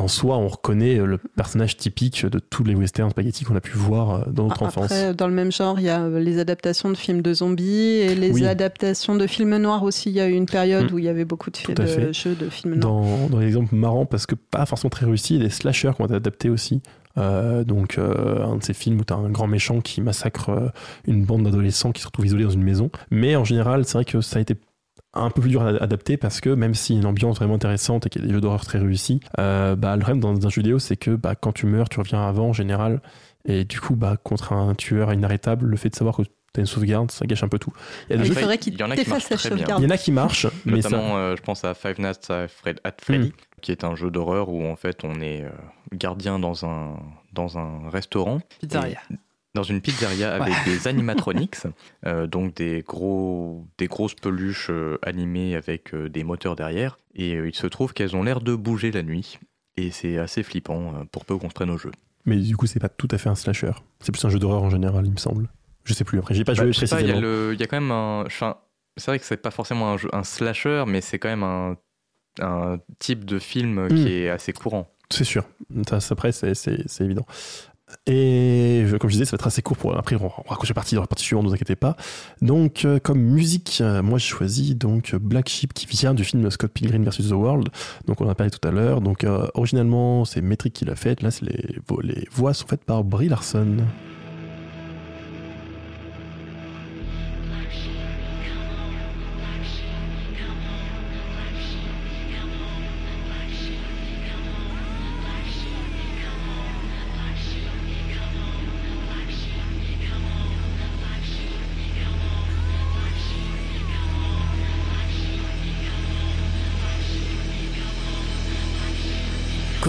en soi, on reconnaît euh, le personnage typique de tous les westerns spaghetti qu'on a pu voir euh, dans notre enfance. Après, dans le même genre, il y a euh, les adaptations de films de zombies et les Oui. adaptations de films noirs aussi. Il y a eu une période Mm. où il y avait beaucoup de, jeux de films noirs. dans, dans les exemples marrants parce que pas forcément très réussis, il y a des slashers qui ont été adaptés aussi. Euh, donc euh, un de ces films où tu as un grand méchant qui massacre euh, une bande d'adolescents qui se retrouvent isolés dans une maison. Mais en général, c'est vrai que ça a été un peu plus dur à adapter parce que même s'il y a une ambiance vraiment intéressante et qu'il y a des jeux d'horreur très réussis, euh, bah, le problème dans un jeu vidéo, c'est que bah, quand tu meurs, tu reviens avant en général. Et du coup, bah, contre un tueur inarrêtable, le fait de savoir que tu as une sauvegarde, ça gâche un peu tout. Il y a des Il jeux- faudrait qu'il il y en a qui t'efface marchent très bien. il y en a qui marchent, [LAUGHS] mais ça, Notamment, euh, je pense à Five Nights at Fred- at Freddy, qui est un jeu d'horreur où en fait on est euh, gardien dans un, dans un restaurant. Pizzeria. Et Dans une pizzeria avec Ouais. des [LAUGHS] animatronics, euh, donc des, gros, des grosses peluches euh, animées avec euh, des moteurs derrière. Et il se trouve qu'elles ont l'air de bouger la nuit. Et c'est assez flippant pour peu qu'on se prenne au jeu. Mais du coup, c'est pas tout à fait un slasher. C'est plus un jeu d'horreur en général, il me semble. Je sais plus. Après, j'ai pas Bah, joué il y, précisément. il y a quand même un. enfin, c'est vrai que c'est pas forcément un, jeu- un slasher, mais c'est quand même un, un type de film Hmm. qui est assez courant. C'est sûr. Ça, après, c'est évident. Et comme je disais, ça va être assez court pour après on va raccrocher partie dans la partie suivante, ne vous inquiétez pas. Donc euh, comme musique, euh, moi j'ai choisi donc Black Sheep qui vient du film Scott Pilgrim vs The World. Donc on en a parlé tout à l'heure. Donc euh, originalement c'est Metric qui l'a fait. Là les, les voix sont faites par Brie Larson.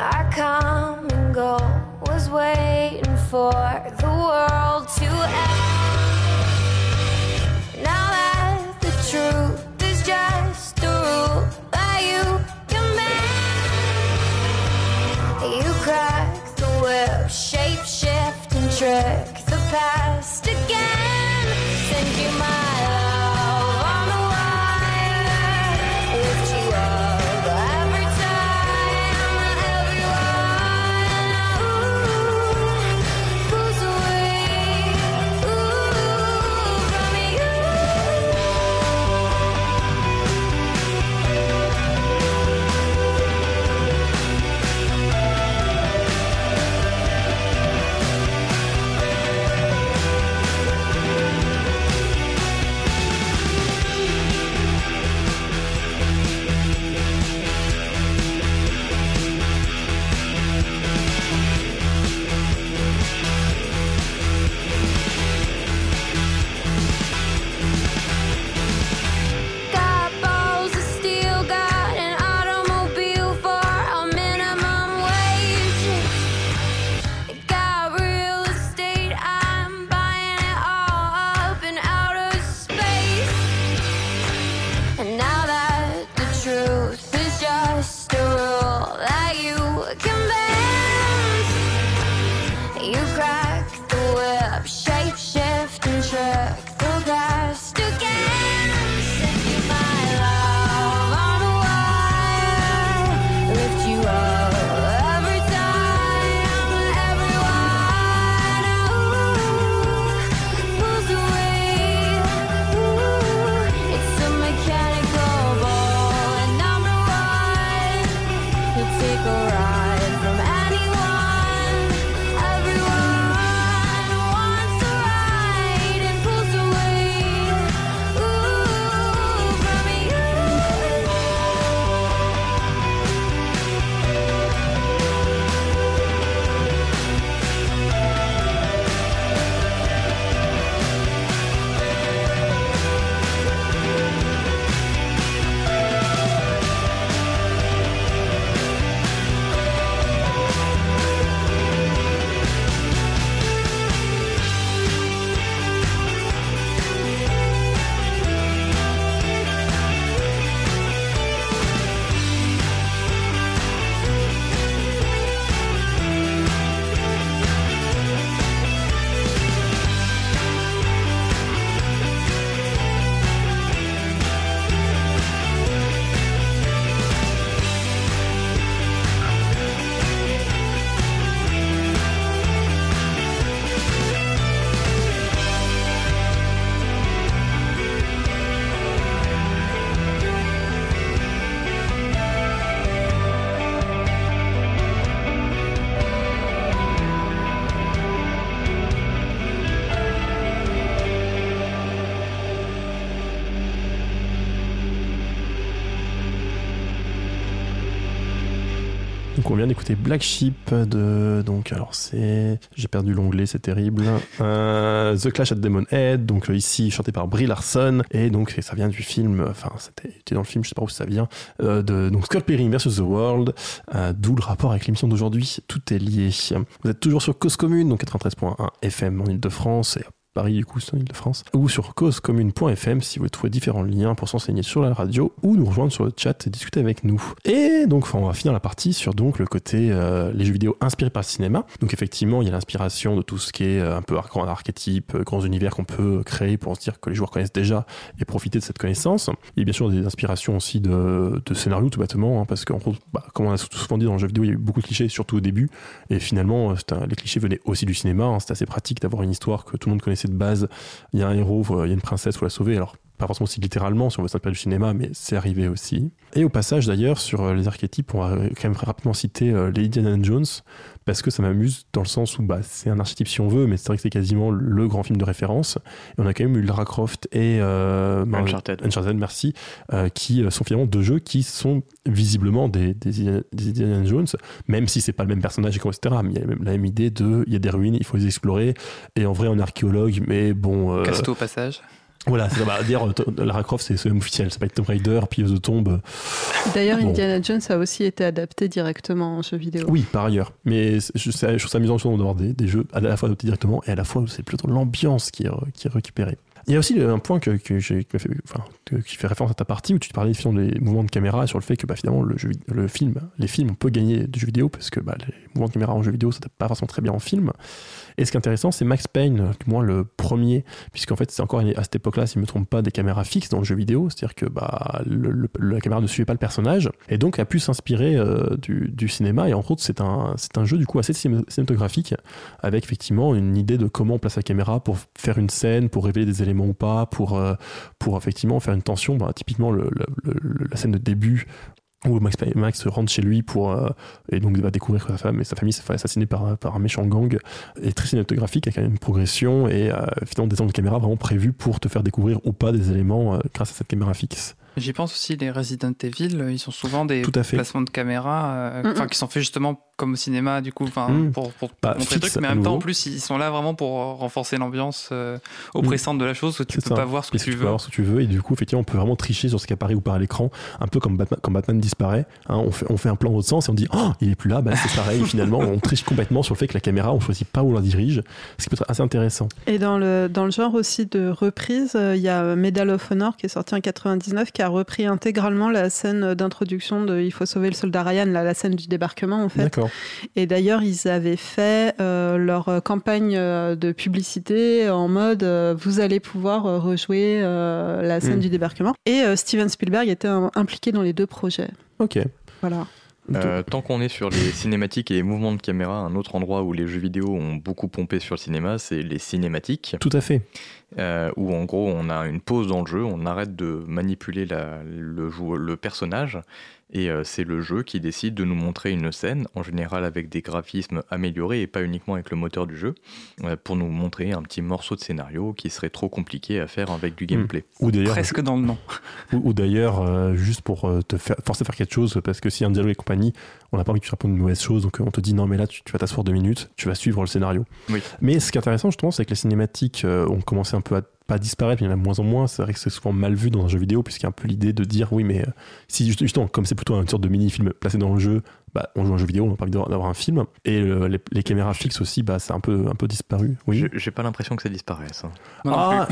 Our common goal was waiting for the world to end. Now that the truth is just a rule that you command, you crack the whip, shape shift and trick the past again. Vient d'écouter Black Sheep de donc alors c'est j'ai perdu l'onglet c'est terrible. Euh, The Clash at Demon Head donc euh, ici chanté par Brie Larson. Et donc ça vient du film enfin c'était dans le film je sais pas où ça vient euh, de donc Pilgrim versus The World. D'où le rapport avec l'émission d'aujourd'hui. Tout est lié. Vous êtes toujours sur Cause Commune donc 93.1 FM en Ile-de-France. Et Paris du coup c'est en Ile-de-France ou sur causecommune.fm si vous trouvez différents liens pour s'enseigner sur la radio ou nous rejoindre sur le chat et discuter avec nous. Et donc on va finir la partie sur donc le côté euh, les jeux vidéo inspirés par le cinéma. Donc effectivement il y a l'inspiration de tout ce qui est euh, un peu grand archétype, euh, grands univers qu'on peut créer pour se dire que les joueurs connaissent déjà et profiter de cette connaissance. A bien sûr des inspirations aussi de, de scénarios tout bêtement hein, parce qu'en gros bah, comme on a souvent dit dans le jeu vidéo il y a eu beaucoup de clichés surtout au début et finalement les clichés venaient aussi du cinéma. hein. C'était assez pratique d'avoir une histoire que tout le monde connaissait de base. Il y a un héros, euh, il y a une princesse, faut la sauver. Alors pas forcément aussi littéralement si on veut s'inspirer du cinéma, mais c'est arrivé aussi. Et au passage d'ailleurs sur euh, les archétypes, on va euh, quand même rapidement citer les Indiana Jones parce que ça m'amuse dans le sens où bah, c'est un archétype si on veut, mais c'est vrai que c'est quasiment le grand film de référence. Et on a quand même eu Lara Croft et euh, Uncharted. Uncharted, merci, euh, qui euh, sont finalement deux jeux qui sont visiblement des, des, des Indiana Jones, même si c'est pas le même personnage, etc. Mais il y a même la même idée de, il y a des ruines, il faut les explorer. Et en vrai, on est archéologue, mais bon. euh, Casse-toi au passage. Voilà, ça va dire Lara Croft, c'est c'est même officiel, c'est pas Tomb Raider, pilleuse de tombe. D'ailleurs, Bon. Indiana Jones a aussi été adapté directement en jeu vidéo. Oui, par ailleurs. Mais c'est- je, c'est- je trouve ça amusant d'avoir des, des jeux à la fois adaptés directement et à la fois c'est plutôt l'ambiance qui est, re- qui est récupérée. Il y a aussi un point que, que j'ai qui, fait, enfin, que- qui fait référence à ta partie où tu parlais finalement des mouvements de caméra et sur le fait que bah, finalement le, jeu, vid- le film, les films, on peut gagner du jeu vidéo parce que bah, les mouvements de caméra en jeu vidéo ça tape pas forcément très bien en film. Et ce qui est intéressant, c'est Max Payne, du moins le premier, puisqu'en fait c'est encore à cette époque-là, si je ne me trompe pas, des caméras fixes dans le jeu vidéo, c'est-à-dire que bah, la caméra ne suivait pas le personnage, et donc a pu s'inspirer euh, du, cinéma. Et entre autres, c'est un, jeu du coup assez ciné- cinématographique, avec effectivement une idée de comment on place la caméra pour faire une scène, pour révéler des éléments ou pas, pour, euh, effectivement faire une tension. Bah, typiquement, la scène de début où Max, Max rentre chez lui pour euh, et donc va découvrir que sa femme et sa famille s'est fait assassiner par, par un méchant gang est très cinématographique avec une progression et euh, finalement des angles de caméra vraiment prévus pour te faire découvrir ou pas des éléments euh, grâce à cette caméra fixe. J'y pense aussi, les Resident Evil, ils sont souvent des Tout à fait. placements de caméra, euh, Mm, mm. qui sont faits justement comme au cinéma, du coup, enfin Mm. pour, pour Bah, montrer le truc, mais en même temps, en plus, ils sont là vraiment pour renforcer l'ambiance euh, oppressante de la chose, où tu peux ça. pas voir ce que tu peux veux. avoir ce que tu veux et du coup effectivement on peut vraiment tricher sur ce qui apparaît ou pas à l'écran un peu comme Batman, quand Batman disparaît hein, on, fait, on fait un plan dans l'autre sens et on dit oh il est plus là bah, c'est pareil [LAUGHS] finalement on triche complètement sur le fait que la caméra on choisit pas où on la dirige ce qui peut être assez intéressant Et dans le, dans le genre aussi de reprise, euh, il y a Medal of Honor qui est sorti en 99 qui a repris intégralement la scène d'introduction de Il faut sauver le soldat Ryan, là, la scène du débarquement en fait. d'accord Et d'ailleurs, ils avaient fait euh, leur campagne euh, de publicité en mode euh, vous allez pouvoir rejouer euh, la scène Mm. du débarquement. Et euh, Steven Spielberg était impliqué dans les deux projets. ok Voilà. Euh, tant qu'on est sur les [LAUGHS] cinématiques et les mouvements de caméra, un autre endroit où les jeux vidéo ont beaucoup pompé sur le cinéma, c'est les cinématiques, tout à fait euh, où en gros on a une pause dans le jeu, on arrête de manipuler la- le, personnage, et euh, c'est le jeu qui décide de nous montrer une scène, en général avec des graphismes améliorés et pas uniquement avec le moteur du jeu, euh, pour nous montrer un petit morceau de scénario qui serait trop compliqué à faire avec du gameplay. ou d'ailleurs Presque dans le nom. [LAUGHS] Ou, ou d'ailleurs, euh, juste pour te faire, forcer à faire quelque chose, parce que si un dialogue et compagnie, on n'a pas envie que tu répondes une mauvaise chose, donc euh, on te dit non, mais là, tu, tu vas t'asseoir deux minutes, tu vas suivre le scénario. Oui. Mais ce qui est intéressant, justement, c'est que les cinématiques euh, ont commencé un peu à pas disparaître, mais il y en a de moins en moins. C'est vrai que c'est souvent mal vu dans un jeu vidéo, puisqu'il y a un peu l'idée de dire oui, mais euh, si juste- justement, comme c'est plutôt une sorte de mini-film placé dans le jeu, bah, on joue à un jeu vidéo, on n'a pas envie d'avoir un film. Et euh, les, les caméras fixes aussi, bah, c'est un peu, un peu disparu. Oui. J'ai- pas l'impression que ça disparaisse. hein. Ah,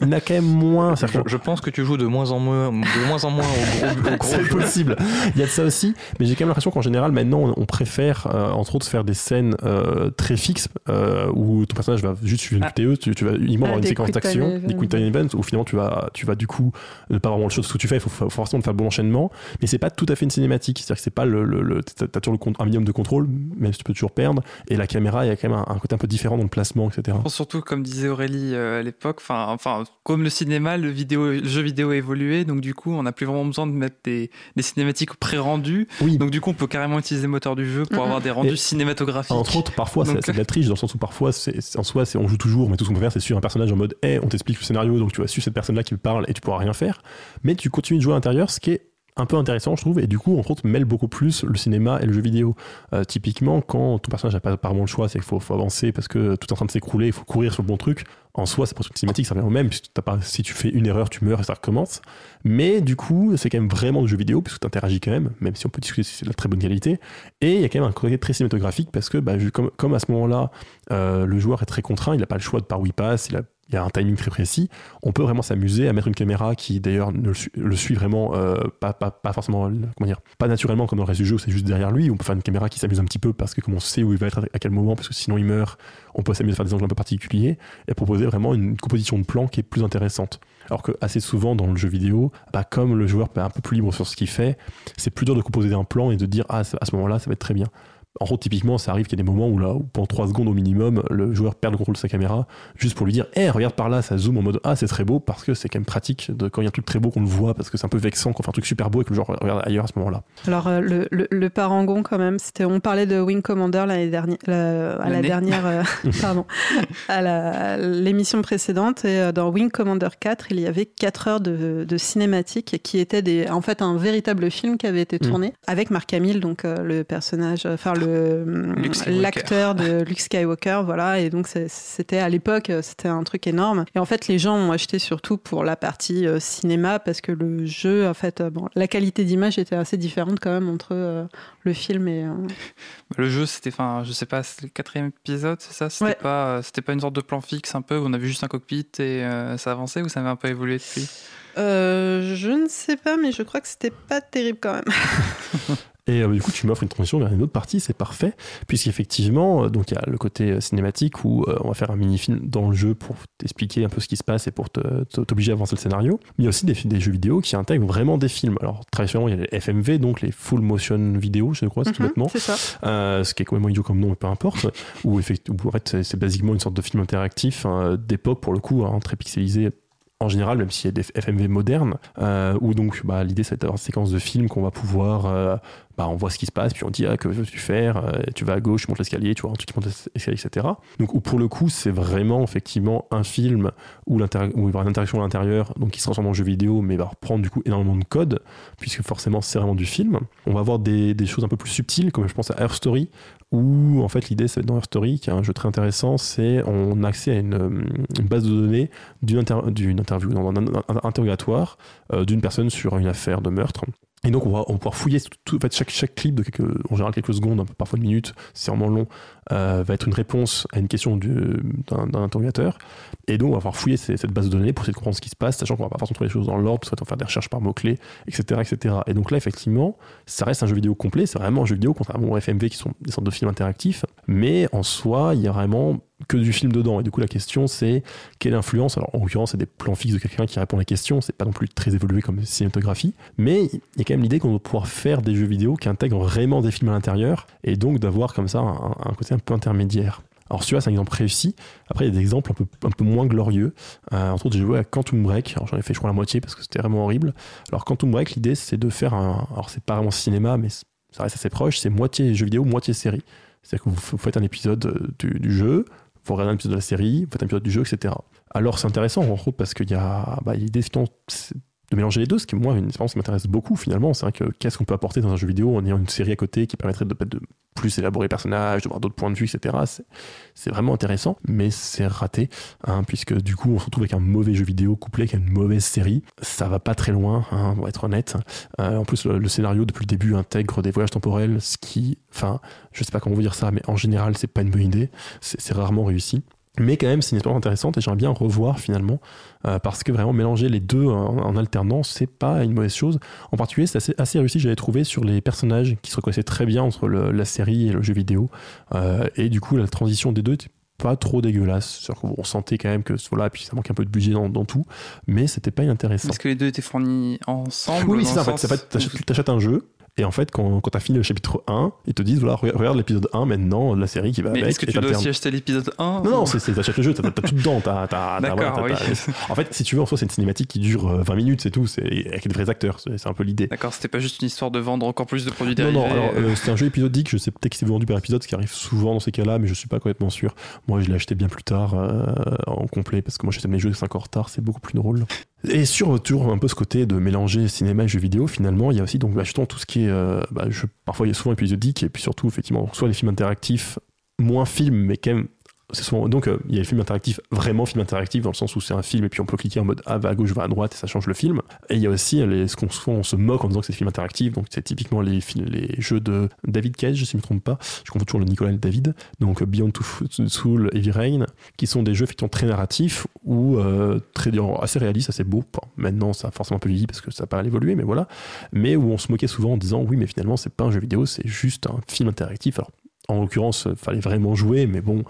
il y en a quand même moins. Je, pense que tu joues de moins en moins, de moins en moins au gros, gros C'est possible. Il y a de ça aussi, mais j'ai quand même l'impression qu'en général, maintenant, on, on préfère, euh, entre autres, faire des scènes euh, très fixes euh, où ton personnage va juste suivre une Ah. QTE, tu, tu vas uniquement Ah, avoir une séquence d'action, des quick time events, où finalement tu vas, tu vas du coup ne pas vraiment le chose ce que tu fais, il faut, faut forcément faire le bon enchaînement, mais c'est pas tout à fait une cinématique, c'est-à-dire que c'est pas le, le, le- t'as t'as toujours le, un minimum de contrôle, même si tu peux toujours perdre, et la caméra, il y a quand même un, un côté un peu différent dans le placement, etc. Surtout, comme disait Aurélie euh, à l'époque, enfin, comme le cinéma, le, vidéo, le jeu vidéo a évolué, donc du coup, on n'a plus vraiment besoin de mettre des, des cinématiques pré-rendues. Oui. Donc du coup, on peut carrément utiliser le moteur du jeu pour avoir des rendus Et- cinématographiques. Entre autres, parfois, c'est Donc- de la triche, dans le sens où parfois, en soi, on joue toujours, mais tout ce qu'on peut faire, c'est suivre un personnage en mode, hey, on t'explique le scénario, donc tu vas suivre cette personne-là qui me parle et tu pourras rien faire. Mais tu continues de jouer à l'intérieur, ce qui est un peu intéressant, je trouve, et du coup, entre autres, mêle beaucoup plus le cinéma et le jeu vidéo. Euh, typiquement, quand ton personnage n'a pas apparemment le choix, c'est qu'il faut, avancer parce que tout est en train de s'écrouler, il faut courir sur le bon truc. En soi, c'est presque cinématique, ça revient au même, puisque si tu fais une erreur, tu meurs et ça recommence. Mais du coup, c'est quand même vraiment du jeu vidéo, puisque tu interagis quand même, même si on peut discuter si c'est de la très bonne qualité. Et il y a quand même un côté très cinématographique, parce que bah, comme à ce moment-là, euh, le joueur est très contraint, il n'a pas le choix de par où il passe, il a il y a un timing très précis, on peut vraiment s'amuser à mettre une caméra qui d'ailleurs ne le, suit- vraiment euh, pas, forcément pas naturellement comme dans le reste du jeu où c'est juste derrière lui on peut faire une caméra qui s'amuse un petit peu parce que comme on sait où il va être à quel moment parce que sinon il meurt on peut s'amuser à faire des angles un peu particuliers et proposer vraiment une composition de plan qui est plus intéressante. Alors que assez souvent dans le jeu vidéo bah, comme le joueur est un peu plus libre sur ce qu'il fait c'est plus dur de composer un plan et de dire ah à ce moment là ça va être très bien en gros, typiquement, ça arrive qu'il y a des moments où, là, où pendant 3 secondes au minimum, le joueur perd le contrôle de sa caméra, juste pour lui dire Hé, regarde par là, ça zoome en mode Ah, c'est très beau, parce que c'est quand même pratique de, quand il y a un truc très beau qu'on le voit, parce que c'est un peu vexant qu'on fait un truc super beau et que le joueur regarde ailleurs à ce moment-là. Alors, euh, le, le, le parangon, quand même, c'était. On parlait de Wing Commander l'année dernière, la- à la dernière. euh, [LAUGHS] pardon. À la- l'émission précédente. Et euh, dans Wing Commander 4, il y avait 4 heures de, de cinématique qui étaient des, en fait un véritable film qui avait été Mm. tourné avec Mark Hamill, donc euh, le personnage, enfin le Skywalker. l'acteur de Luke Skywalker, voilà. Et donc c'était à l'époque, euh, c'était un truc énorme. Et en fait, les gens ont acheté surtout pour la partie euh, cinéma parce que le jeu, en fait, euh, bon, la qualité d'image était assez différente quand même entre euh, le film et. euh, Le jeu, c'était, enfin, je sais pas, le quatrième épisode, c'est ça? C'était Ouais. pas, euh, c'était pas une sorte de plan fixe un peu où on avait juste un cockpit et euh, ça avançait ou ça avait un peu évolué depuis? Euh, je ne sais pas, mais je crois que c'était pas terrible quand même. [LAUGHS] Et euh, du coup, tu m'offres une transition vers une autre partie, c'est parfait, puisqu'effectivement, euh, donc il y a le côté euh, cinématique où on va faire un mini-film dans le jeu pour t'expliquer un peu ce qui se passe et pour t'obliger à avancer le scénario. Mais il y a aussi des, des jeux vidéo qui intègrent vraiment des films. Alors, traditionnellement, il y a les FMV, donc les Full Motion Video, je crois, c'est tout Mhm, bêtement. c'est ça. Euh, ce qui est complètement idiot comme nom, mais peu importe, [LAUGHS] où, où, en fait c'est- basiquement une sorte de film interactif hein, d'époque pour le coup, hein, très pixelisé en général, même s'il y a des FMV modernes, euh, où donc bah, l'idée c'est d'avoir une séquence de film qu'on va pouvoir, euh, bah, on voit ce qui se passe, puis on dit ah, que veux-tu faire, Euh, tu vas à gauche, tu montes l'escalier, tu vois un truc qui monte l'escalier, etc. Donc où pour le coup c'est vraiment effectivement un film où, où il va y avoir une interaction à l'intérieur, donc qui se transforme en jeu vidéo, mais va reprendre du coup énormément de code, puisque forcément c'est vraiment du film. On va avoir des, des choses un peu plus subtiles, comme je pense à Earth Story, où en fait l'idée c'est dans Earth Story, qui est un jeu très intéressant, c'est on a accès à une, base de données d'une inter- interview, d'un un- un interrogatoire euh, d'une personne sur une affaire de meurtre. Et donc on va, on va pouvoir fouiller tout, en fait, chaque, chaque clip de quelques, en général quelques secondes, peu, parfois une minute, c'est vraiment long, euh, va être une réponse à une question du- d'un d'un interrogateur. Et donc on va pouvoir fouiller cette base de données pour essayer de comprendre ce qui se passe, sachant qu'on va pas forcément trouver les choses dans l'ordre, qu'on va faire des recherches par mots-clés, etc., etc. Et donc là effectivement, ça reste un jeu vidéo complet, c'est vraiment un jeu vidéo, contrairement aux FMV qui sont des sortes de films interactifs, mais en soi, il y a vraiment que du film dedans. Et du coup, la question, c'est quelle influence Alors, en l'occurrence, c'est des plans fixes de quelqu'un qui répond à la question, c'est pas non plus très évolué comme cinématographie, mais il y a quand même l'idée qu'on va pouvoir faire des jeux vidéo qui intègrent vraiment des films à l'intérieur, et donc d'avoir comme ça un, côté un peu intermédiaire. Alors celui-là, c'est un exemple réussi. Après, il y a des exemples un peu, un peu moins glorieux. Euh, entre autres, j'ai joué à Quantum Break. Alors j'en ai fait, je crois, la moitié parce que c'était vraiment horrible. Alors Quantum Break, l'idée, c'est de faire un... Alors c'est pas vraiment cinéma, mais ça reste assez proche. C'est moitié jeu vidéo, moitié série. C'est-à-dire que vous, faites un épisode euh, du jeu, vous regardez un épisode de la série, faites un épisode du jeu, etc. Alors c'est intéressant, en gros, parce qu'il y a bah, finalement, c'est de mélanger les deux, ce qui moi une m'intéresse beaucoup finalement. C'est que qu'est-ce qu'on peut apporter dans un jeu vidéo en ayant une série à côté qui permettrait de, plus élaborer les personnages, de voir d'autres points de vue, etc. C'est- vraiment intéressant, mais c'est raté, hein, puisque du coup on se retrouve avec un mauvais jeu vidéo couplé avec une mauvaise série. Ça va pas très loin, hein, va être honnête. Euh, en plus, le, le scénario depuis le début intègre des voyages temporels, ce qui, enfin, je sais pas comment vous dire ça, mais en général, c'est pas une bonne idée. C'est rarement réussi. Mais quand même, c'est une expérience intéressante et j'aimerais bien revoir finalement, euh, parce que vraiment mélanger les deux en, en alternance, c'est pas une mauvaise chose. En particulier, c'est assez, assez réussi, j'avais trouvé, sur les personnages qui se reconnaissaient très bien entre le- la série et le jeu vidéo. Euh, et du coup, la transition des deux était pas trop dégueulasse. C'est-à-dire qu'on sentait quand même que voilà, puis ça manque un peu de budget dans, dans tout, mais c'était pas inintéressant. Est-ce que les deux étaient fournis ensemble Oui, c'est ça. En fait, t'achètes un jeu. Et en fait, quand, quand tu as fini le chapitre 1, ils te disent voilà, re- regarde l'épisode 1 maintenant de la série qui va Mais avec. est-ce que tu dois aussi acheter l'épisode 1 Non, non, c'est, t'achètes le jeu, t'as, tout dedans. T'as, voilà, oui. t'as- En fait, si tu veux, en soi, c'est une cinématique qui dure euh, 20 minutes, c'est tout. C'est avec des vrais acteurs. C'est, un peu l'idée. D'accord, c'était pas juste une histoire de vendre encore plus de produits Non, dérivés. non, alors euh, euh, c'est un jeu épisodique, je sais peut-être que c'est vendu par épisode, ce qui arrive souvent dans ces cas-là, mais je suis pas complètement sûr. Moi, je l'ai acheté bien plus tard euh, en complet, parce que moi, j'étais mes jeux 5 ans en retard, c'est beaucoup plus drôle. Et sur toujours un peu ce côté de mélanger cinéma et jeux vidéo, finalement, il y a aussi donc bah, justement tout ce qui est, euh, bah, parfois il y a souvent épisodique et puis surtout effectivement soit les films interactifs, moins films, mais quand même. Donc euh, il y a les films interactifs, vraiment films interactifs dans le sens où c'est un film et puis on peut cliquer en mode ah va à gauche, va à droite et ça change le film. Et il y a aussi les, ce qu'on se moque en disant que c'est des films interactifs, donc c'est typiquement les, jeux de David Cage, si je ne me trompe pas, je confonds toujours le Nicolas et le David, donc euh, Beyond Two Soul, Heavy Rain, qui sont des jeux effectivement très narratifs ou euh, très assez réalistes, assez beaux. Maintenant, ça a forcément un peu vieilli parce que ça a pas évolué, mais voilà. Mais où on se moquait souvent en disant oui, mais finalement, c'est pas un jeu vidéo, c'est juste un film interactif. Alors, en l'occurrence, fallait vraiment jouer, mais bon.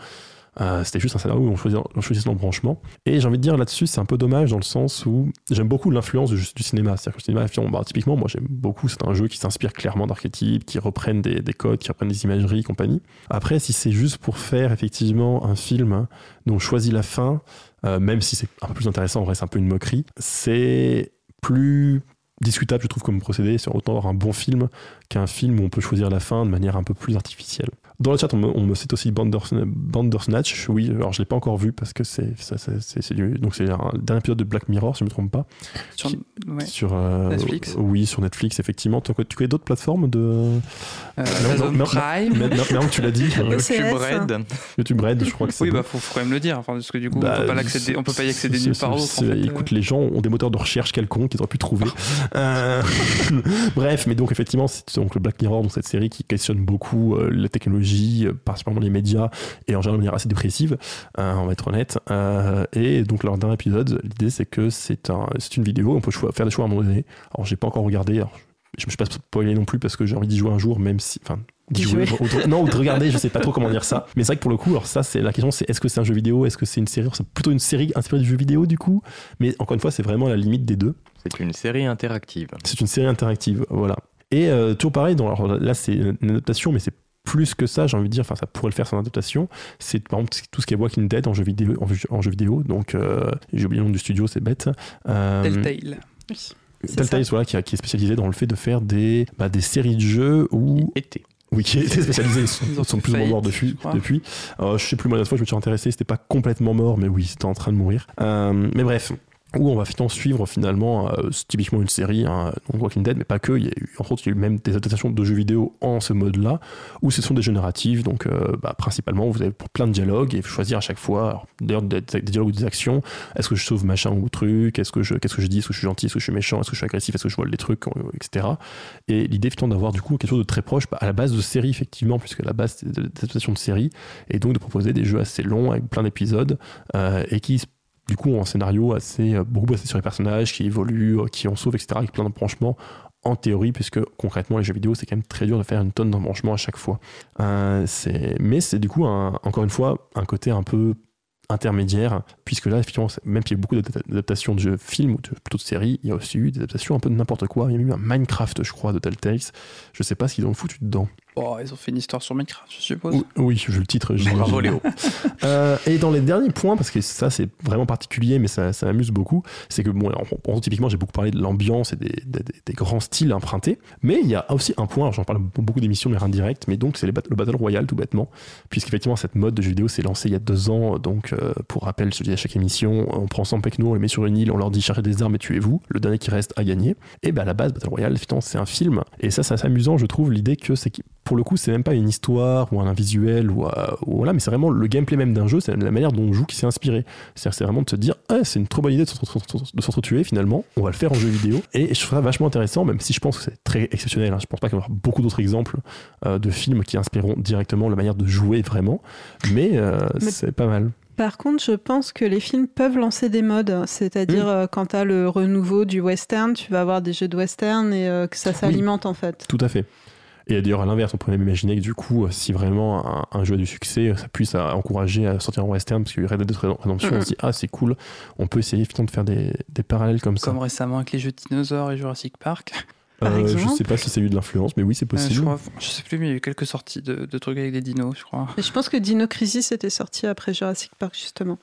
Euh, c'était juste un scénario où on choisissait, on l'embranchement. Et j'ai envie de dire là-dessus, c'est un peu dommage dans le sens où j'aime beaucoup l'influence du, cinéma. C'est-à-dire que le cinéma, bah, typiquement, moi j'aime beaucoup, c'est un jeu qui s'inspire clairement d'archétypes, qui reprennent des, des codes, qui reprennent des imageries compagnie. Après, si c'est juste pour faire effectivement un film hein, dont on choisit la fin, euh, même si c'est un peu plus intéressant, vrai c'est un peu une moquerie, c'est plus discutable, je trouve, comme procédé. C'est autant avoir un bon film qu'un film où on peut choisir la fin de manière un peu plus artificielle. Dans le chat, on me, on me cite aussi Banders- Bandersnatch. Oui, alors je l'ai pas encore vu parce que c'est donc c'est un dernier épisode de Black Mirror, si je me trompe pas. Sur- Qui- ouais. Sur euh, Netflix Oui, sur Netflix, effectivement. Tu tu connais d'autres plateformes de Euh, Non, Amazon non, non, Prime. Non, non, tu l'as dit. [LAUGHS] euh. YouTube Red. YouTube Red, je crois que c'est. Oui, bah faut, faut quand même le dire, enfin, parce que du coup, Bah, on peut pas l'accéder, on peut pas y accéder nulle part en fait, euh. Écoute, les gens ont des moteurs de recherche quelconques qu'ils auraient pu trouver. [LAUGHS] Euh, [LAUGHS] Bref, mais donc effectivement, c'est donc le Black Mirror, donc cette série qui questionne beaucoup euh, la technologie, euh, particulièrement les médias, et en général de manière assez dépressive, euh, on va être honnête. Euh, et donc leur dernier épisode, l'idée c'est que c'est un, c'est une vidéo, on peut faire des choix à un moment donné. Alors j'ai pas encore regardé, alors, je me suis pas spoilé non plus parce que j'ai envie d'y jouer un jour, même si, enfin, jouer, jouer. non, ou de regarder, je sais pas trop comment dire ça. [LAUGHS] Mais c'est vrai que pour le coup, alors ça, c'est la question, c'est est-ce que c'est un jeu vidéo, est-ce que c'est une série, c'est plutôt une série inspirée du jeu vidéo du coup. Mais encore une fois, c'est vraiment à la limite des deux. C'est une série interactive. C'est une série interactive, voilà. Et euh, toujours pareil, dans, alors là c'est une adaptation, mais c'est plus que ça, j'ai envie de dire, enfin ça pourrait le faire sans adaptation. C'est par exemple tout ce qui est Walking Dead en jeu vidéo, en, jeu- en jeu vidéo. Donc euh, j'ai oublié le nom du studio, c'est bête. Euh, Telltale. C'est Telltale, voilà, qui, qui est spécialisé dans le fait de faire des, bah, des séries de jeux où Été. oui, qui était spécialisé, [LAUGHS] ils sont, Ils plus ou moins morts depuis. je crois. depuis. Euh, je sais plus, moi, la dernière fois, je me suis intéressé, c'était pas complètement mort, mais oui, c'était en train de mourir. Euh, mais bref. Où on va finalement suivre finalement, euh, typiquement une série, hein, donc Walking Dead, mais pas que. Il y a eu, entre autres, il y a eu même des adaptations de jeux vidéo en ce mode-là, où ce sont des jeux. Donc, euh, bah, principalement, vous avez pour plein de dialogues et choisir à chaque fois, d'ailleurs, des, dialogues ou des actions. Est-ce que je sauve machin ou truc? Est-ce que je, qu'est-ce que je dis? Est-ce que je suis gentil? Est-ce que je suis méchant? Est-ce que je suis agressif? Est-ce que je vole des trucs? Euh, Etc. Et l'idée étant d'avoir du coup quelque chose de très proche, bah, à la base de série effectivement, puisque à la base c'est des adaptations de série, et donc de proposer des jeux assez longs avec plein d'épisodes et qui du coup ont un scénario assez euh, beaucoup basé sur les personnages qui évoluent, euh, qui en sauvent, etc. avec plein d'embranchements en théorie, puisque concrètement les jeux vidéo c'est quand même très dur de faire une tonne d'embranchements à chaque fois. Euh, mais c'est du coup encore une fois un côté un peu intermédiaire, puisque là, effectivement, même s'il y a beaucoup d'adapta- d'adaptations de jeux films ou de, plutôt de séries, il y a aussi eu des adaptations un peu de n'importe quoi. Il y a eu un Minecraft, je crois, de Telltale. Je sais pas ce qu'ils ont foutu dedans. Oh, ils ont fait une histoire sur Minecraft, je suppose. Oui, je le titre. Bravo Léo. [LAUGHS] Euh, et dans les derniers points, parce que ça c'est vraiment particulier, mais ça, ça m'amuse beaucoup, c'est que bon, on- typiquement j'ai beaucoup parlé de l'ambiance et des, des- des grands styles empruntés, mais il y a aussi un point, j'en parle beaucoup d'émissions de manière indirecte, mais donc c'est le Battle Royale tout bêtement, puisqu'effectivement cette mode de jeu vidéo s'est lancée il y a deux ans, donc euh, pour rappel, je le dis à chaque émission, on prend 100 pecnos, on les met sur une île, on leur dit cherchez des armes et tuez-vous, le dernier qui reste a gagné, et ben à la base Battle Royale, c'est un film, et ça c'est assez amusant je trouve, l'idée que c'est pour le coup c'est même pas une histoire ou un visuel ou, euh, ou voilà mais c'est vraiment le gameplay même d'un jeu c'est la manière dont on joue qui s'est inspiré c'est à dire c'est vraiment de se dire ah, c'est une trop bonne idée de s'entre- de s'entretuer finalement on va le faire en jeu vidéo et je trouve ça vachement intéressant même si je pense que c'est très exceptionnel hein. je pense pas qu'il y avoir beaucoup d'autres exemples euh, de films qui inspireront directement la manière de jouer vraiment mais, euh, Mais- c'est pas mal Par contre, je pense que les films peuvent lancer des modes, c'est-à-dire euh, quand tu as le renouveau du western, tu vas avoir des jeux de western et euh, que ça s'alimente en fait. Tout à fait. Et d'ailleurs, à l'inverse, on pourrait même imaginer que du coup, si vraiment un, un jeu a du succès, ça puisse euh, encourager à sortir en western, parce qu'il y Red Dead Redemption, on se dit, ah, c'est cool, on peut essayer finalement de faire des, des parallèles comme ça. Comme récemment avec les jeux de dinosaures et Jurassic Park. [LAUGHS] Par Euh, je sais pas si c'est eu de l'influence, mais oui, c'est Euh, je, possible. crois, je sais plus, mais il y a eu quelques sorties de, de trucs avec des dinos, je crois. Et je pense que Dino Crisis était sorti après Jurassic Park justement.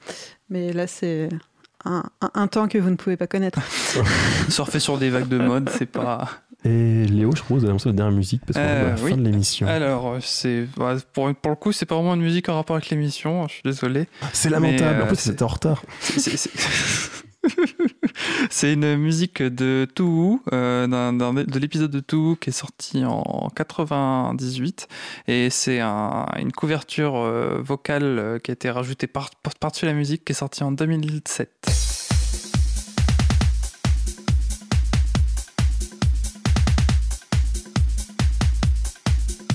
Mais là, c'est un, un- un temps que vous ne pouvez pas connaître. [LAUGHS] Surfer sur des vagues de mode, c'est pas. Et Léo, je propose d'annoncer la dernière musique, parce qu'on Euh, est à la oui. fin de l'émission. Alors, euh, c'est ouais, pour, pour le coup, c'est pas vraiment une musique en rapport avec l'émission. Je suis désolé. C'est lamentable, mais, en euh, plus, c'était en retard. [LAUGHS] C'est- une musique de Touhou, euh, de l'épisode de Touhou qui est sorti en 98. Et c'est un- une couverture euh, vocale euh, qui a été rajoutée par- par- par-dessus la musique qui est sortie en 2007.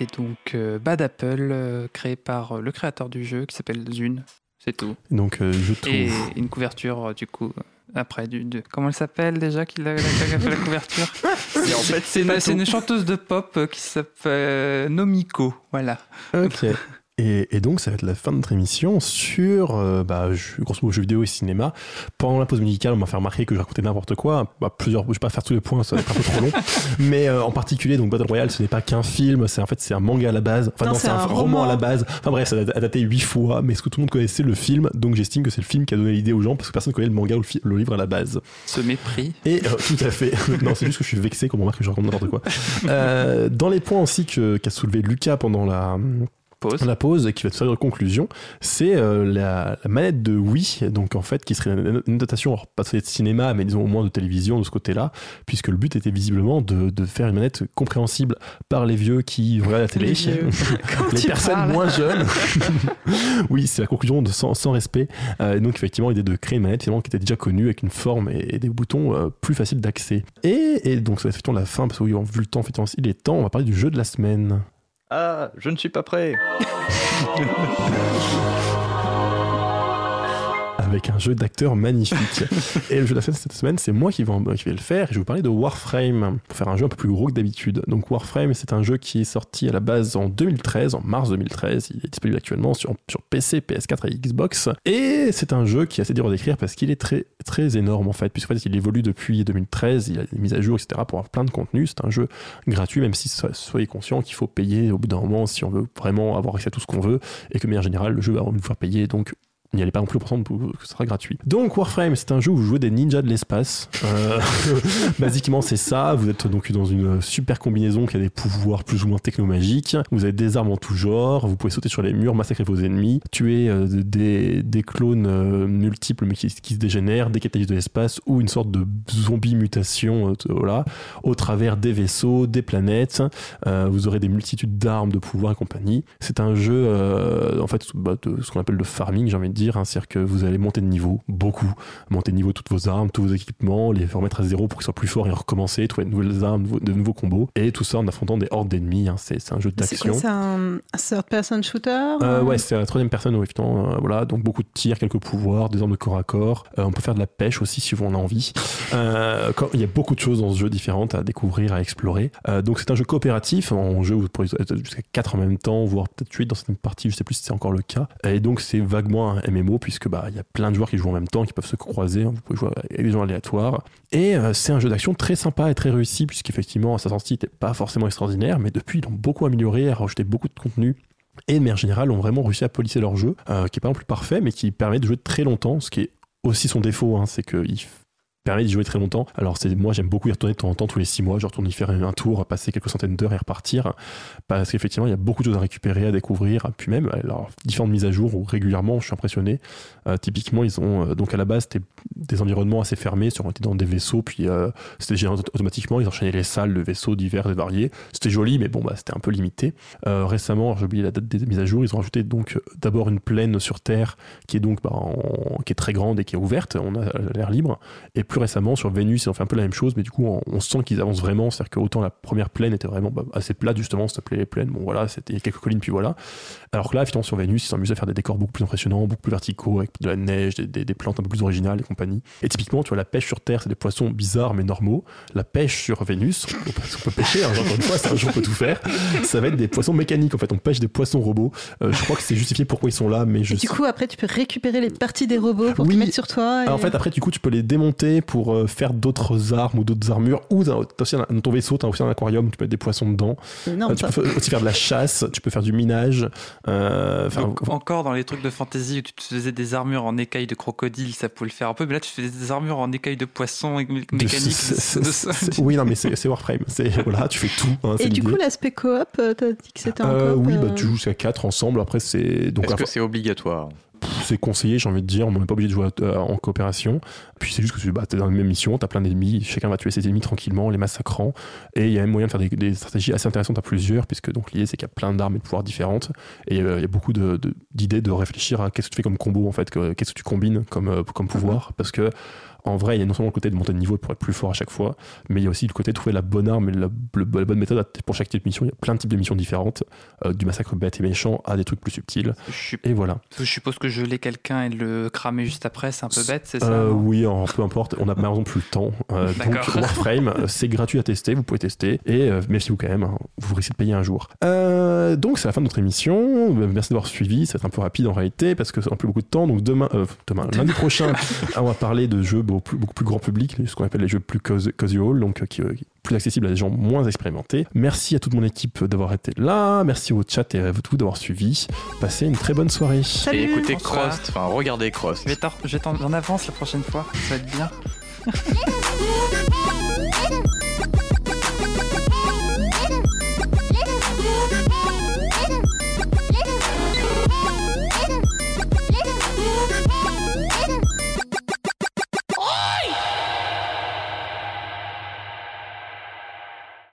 Et c'était donc euh, Bad Apple, euh, créé par euh, le créateur du jeu qui s'appelle Zune. C'est tout. Donc, euh, je trouve. Et une couverture, du coup, après, du, de- comment elle s'appelle déjà qui l'a, qui a fait la couverture? [LAUGHS] Et en fait, C'est une, chanteuse de pop qui s'appelle Nomiko. Voilà. Ok. Et, et donc, ça va être la fin de notre émission sur, euh, bah, je- grosso modo, jeux vidéo et cinéma. Pendant la pause musicale, on m'a fait remarquer que je racontais n'importe quoi. Bah, plusieurs, je vais pas faire tous les points, ça va être un peu trop long. [LAUGHS] Mais euh, en particulier, donc Battle Royale, ce n'est pas qu'un film, c'est en fait c'est un manga à la base. Enfin Non, non, c'est un, roman à la base. Enfin bref, ça a daté huit fois, mais est-ce que tout le monde connaissait le film? Donc j'estime que c'est le film qui a donné l'idée aux gens parce que personne connaît le manga ou le, livre à la base. Ce mépris. Et euh, tout à fait. [LAUGHS] non, c'est juste que je suis vexé qu'on remarque que je raconte n'importe quoi. Euh, dans les points aussi que- qu'a soulevé Lucas pendant la Pause. La pause qui va te servir de conclusion, c'est euh, la, la manette de Wii, donc en fait qui serait une une notation, alors pas de cinéma, mais disons au moins de télévision de ce côté-là, puisque le but était visiblement de, de faire une manette compréhensible par les vieux qui regardent la télé, Les [LAUGHS] personnes parles. moins jeunes. [LAUGHS] oui, c'est la conclusion de sans, sans respect. Euh, et donc effectivement, l'idée de créer une manette finalement qui était déjà connue avec une forme et, et des boutons euh, plus faciles d'accès. Et, et donc ça va être la fin, parce que oui, on- vu le temps, effectivement, il est temps, on va parler du jeu de la semaine. Ah, je ne suis pas prêt. [LAUGHS] avec un jeu d'acteur magnifique. [LAUGHS] et le jeu d'acteur cette semaine, c'est moi qui vais, en- qui vais le faire. Et je vais vous parler de Warframe, pour faire un jeu un peu plus gros que d'habitude. Donc Warframe, c'est un jeu qui est sorti à la base en 2013, en mars 2013. Il est disponible actuellement sur, sur PC, PS4 et Xbox. Et c'est un jeu qui est assez dur à décrire parce qu'il est très, très énorme en fait, puisqu'en fait, il évolue depuis 2013, il a des mises à jour, etc. pour avoir plein de contenu. C'est un jeu gratuit, même si so- soyez conscient qu'il faut payer au bout d'un moment si on veut vraiment avoir accès à tout ce qu'on veut, et que de manière générale, le jeu va nous faire payer. Donc n'y allez pas non plus pour que ce sera gratuit. Donc Warframe, c'est un jeu où vous jouez des ninjas de l'espace. Euh, [LAUGHS] basiquement, c'est ça. Vous êtes donc dans une super combinaison qui a des pouvoirs plus ou moins technomagiques. Vous avez des armes en tout genre. Vous pouvez sauter sur les murs, massacrer vos ennemis, tuer euh, des, des clones euh, multiples mais qui, se dégénèrent, des catalystes de l'espace ou une sorte de zombie mutation voilà, au travers des vaisseaux, des planètes. Vous aurez des multitudes d'armes, de pouvoirs et compagnie. C'est un jeu, en fait, bah, de ce qu'on appelle le farming, j'ai envie de dire. hein. C'est-à-dire que vous allez monter de niveau, beaucoup. Monter de niveau toutes vos armes, tous vos équipements, les remettre à zéro pour qu'ils soient plus forts et recommencer, trouver de nouvelles armes, de nouveaux- combos. Et tout ça en affrontant des hordes d'ennemis. hein. C'est un jeu d'action. C'est un, third-person shooter Euh, ouais, c'est la troisième personne, oui, euh, voilà, donc beaucoup de tirs, quelques pouvoirs, des armes de corps à corps. Euh, on peut faire de la pêche aussi si on a envie. [LAUGHS] Euh, quand- il y a beaucoup de choses dans ce jeu différentes à découvrir, à explorer. Donc c'est un jeu coopératif, un jeu où vous pourrez être jusqu'à 4 en même temps, voire peut-être 8 dans certaines parties, je sais plus si c'est encore le cas. Et donc c'est vaguement un MMO puisque bah il y a plein de joueurs qui jouent en même temps, qui peuvent se croiser. hein. Vous pouvez jouer avec des gens aléatoires. Et euh, c'est un jeu d'action très sympa et très réussi puisqu'effectivement sa sortie n'était pas forcément extraordinaire, mais depuis ils l'ont beaucoup amélioré, a rajouté beaucoup de contenu et de manière générale ont vraiment réussi à polisser leur jeu, euh, qui est pas non plus parfait, mais qui permet de jouer très longtemps, ce qui est aussi son défaut, hein, c'est qu'il permet d'y jouer très longtemps. Alors c'est moi j'aime beaucoup y retourner de temps en temps tous les six mois, je retourne y faire un tour, passer quelques centaines d'heures et repartir, parce qu'effectivement il y a beaucoup de choses à récupérer, à découvrir, puis même alors, différentes mises à jour où régulièrement je suis impressionné. Euh, typiquement ils ont euh, donc à la base c'était des environnements assez fermés, sur dans des vaisseaux, puis euh, c'était géré auto- automatiquement, ils enchaînaient les salles de vaisseaux divers et variés. C'était joli, mais bon bah c'était un peu limité. Récemment, j'ai oublié la date des mises à jour, ils ont rajouté donc d'abord une plaine sur Terre qui est donc bah, en- qui est très grande et qui est ouverte, on a l'air libre. Et plus récemment sur Vénus, ils ont fait un peu la même chose, mais du coup on, on sent qu'ils avancent vraiment, c'est-à-dire que autant la première plaine était vraiment bah, assez plate justement, ça s'appelait les plaines, bon voilà, c'était il y a quelques collines puis voilà. Alors que là, finalement sur Vénus, ils amusés à faire des décors beaucoup plus impressionnants, beaucoup plus verticaux, avec de la neige, des, des- des plantes un peu plus originales et compagnie. Et typiquement, tu vois, la pêche sur Terre, c'est des poissons bizarres mais normaux. La pêche sur Vénus, on peut, on peut pêcher, hein, encore une fois, c'est un jeu, on peut tout faire. Ça va être des poissons mécaniques, en fait, on pêche des poissons robots. Euh, je crois que c'est justifié pourquoi ils sont là, mais je Et du coup, après, tu peux récupérer les parties des robots pour Oui. les mettre sur toi. et- ah, en fait, après, du coup, tu peux les démonter pour euh, faire d'autres armes ou d'autres armures. Ou t'as t'as aussi un- dans ton vaisseau, tu as aussi un aquarium, tu peux mettre des poissons dedans. Euh, tu peux aussi faire de la chasse, tu peux faire du minage. euh, Donc, encore dans les trucs de fantasy où tu te faisais des armures en écailles de crocodile, ça pouvait le faire un peu, mais là tu fais des armures en écailles de poisson et mé- de- mécaniques. c'est- de- c'est- de- c'est- oui, non, mais c'est Warframe. C'est voilà, tu fais tout. hein, Et du coup, l'aspect coop, t'as dit que c'était en Euh, coop oui, bah, tu joues jusqu'à 4 ensemble. Après, c'est donc Est-ce à que c'est obligatoire? C'est conseillé, j'ai envie de dire. On n'est pas obligé de jouer euh, en coopération. Puis c'est juste que tu bah, es dans la même mission, tu as plein d'ennemis. Chacun va tuer ses ennemis tranquillement, les massacrant. Et il y a même moyen de faire des, stratégies assez intéressantes à plusieurs, puisque donc l'idée c'est qu'il y a plein d'armes et de pouvoirs différentes. Et euh, il y a beaucoup d'idées de, réfléchir à qu'est-ce que tu fais comme combo en fait, que- qu'est-ce que tu combines comme, euh, comme pouvoir. Parce que en vrai, il y a non seulement le côté de monter de niveau pour être plus fort à chaque fois, mais il y a aussi le côté de trouver la bonne arme et la, bonne méthode pour chaque type de mission. Il y a plein de types de missions différentes, euh, du massacre bête et méchant à des trucs plus subtils. Je, Et voilà. je suppose que geler quelqu'un et le cramer juste après, c'est un peu bête, c'est ça Euh, oui, peu importe, on a malheureusement plus le temps. Euh, [LAUGHS] donc D'accord. Warframe, c'est gratuit à tester, vous pouvez tester. Et euh, méfiez-vous quand même, hein, vous risquez de payer un jour. Euh, donc c'est la fin de notre émission. Merci d'avoir suivi, ça va être un peu rapide en réalité parce que ça n'a plus beaucoup de temps. Donc demain, euh, demain, lundi prochain, [LAUGHS] on va parler de jeux beaucoup plus, beaucoup plus grand public, ce qu'on appelle les jeux plus casual, donc euh, qui, euh, plus accessibles à des gens moins expérimentés. Merci à toute mon équipe d'avoir été là. Merci au chat et à vous tous d'avoir suivi. Passez une très bonne soirée. Et Salut écoutez François. Crost, enfin regardez Crost. Je vais en avance la prochaine fois, ça va être bien.「[LAUGHS]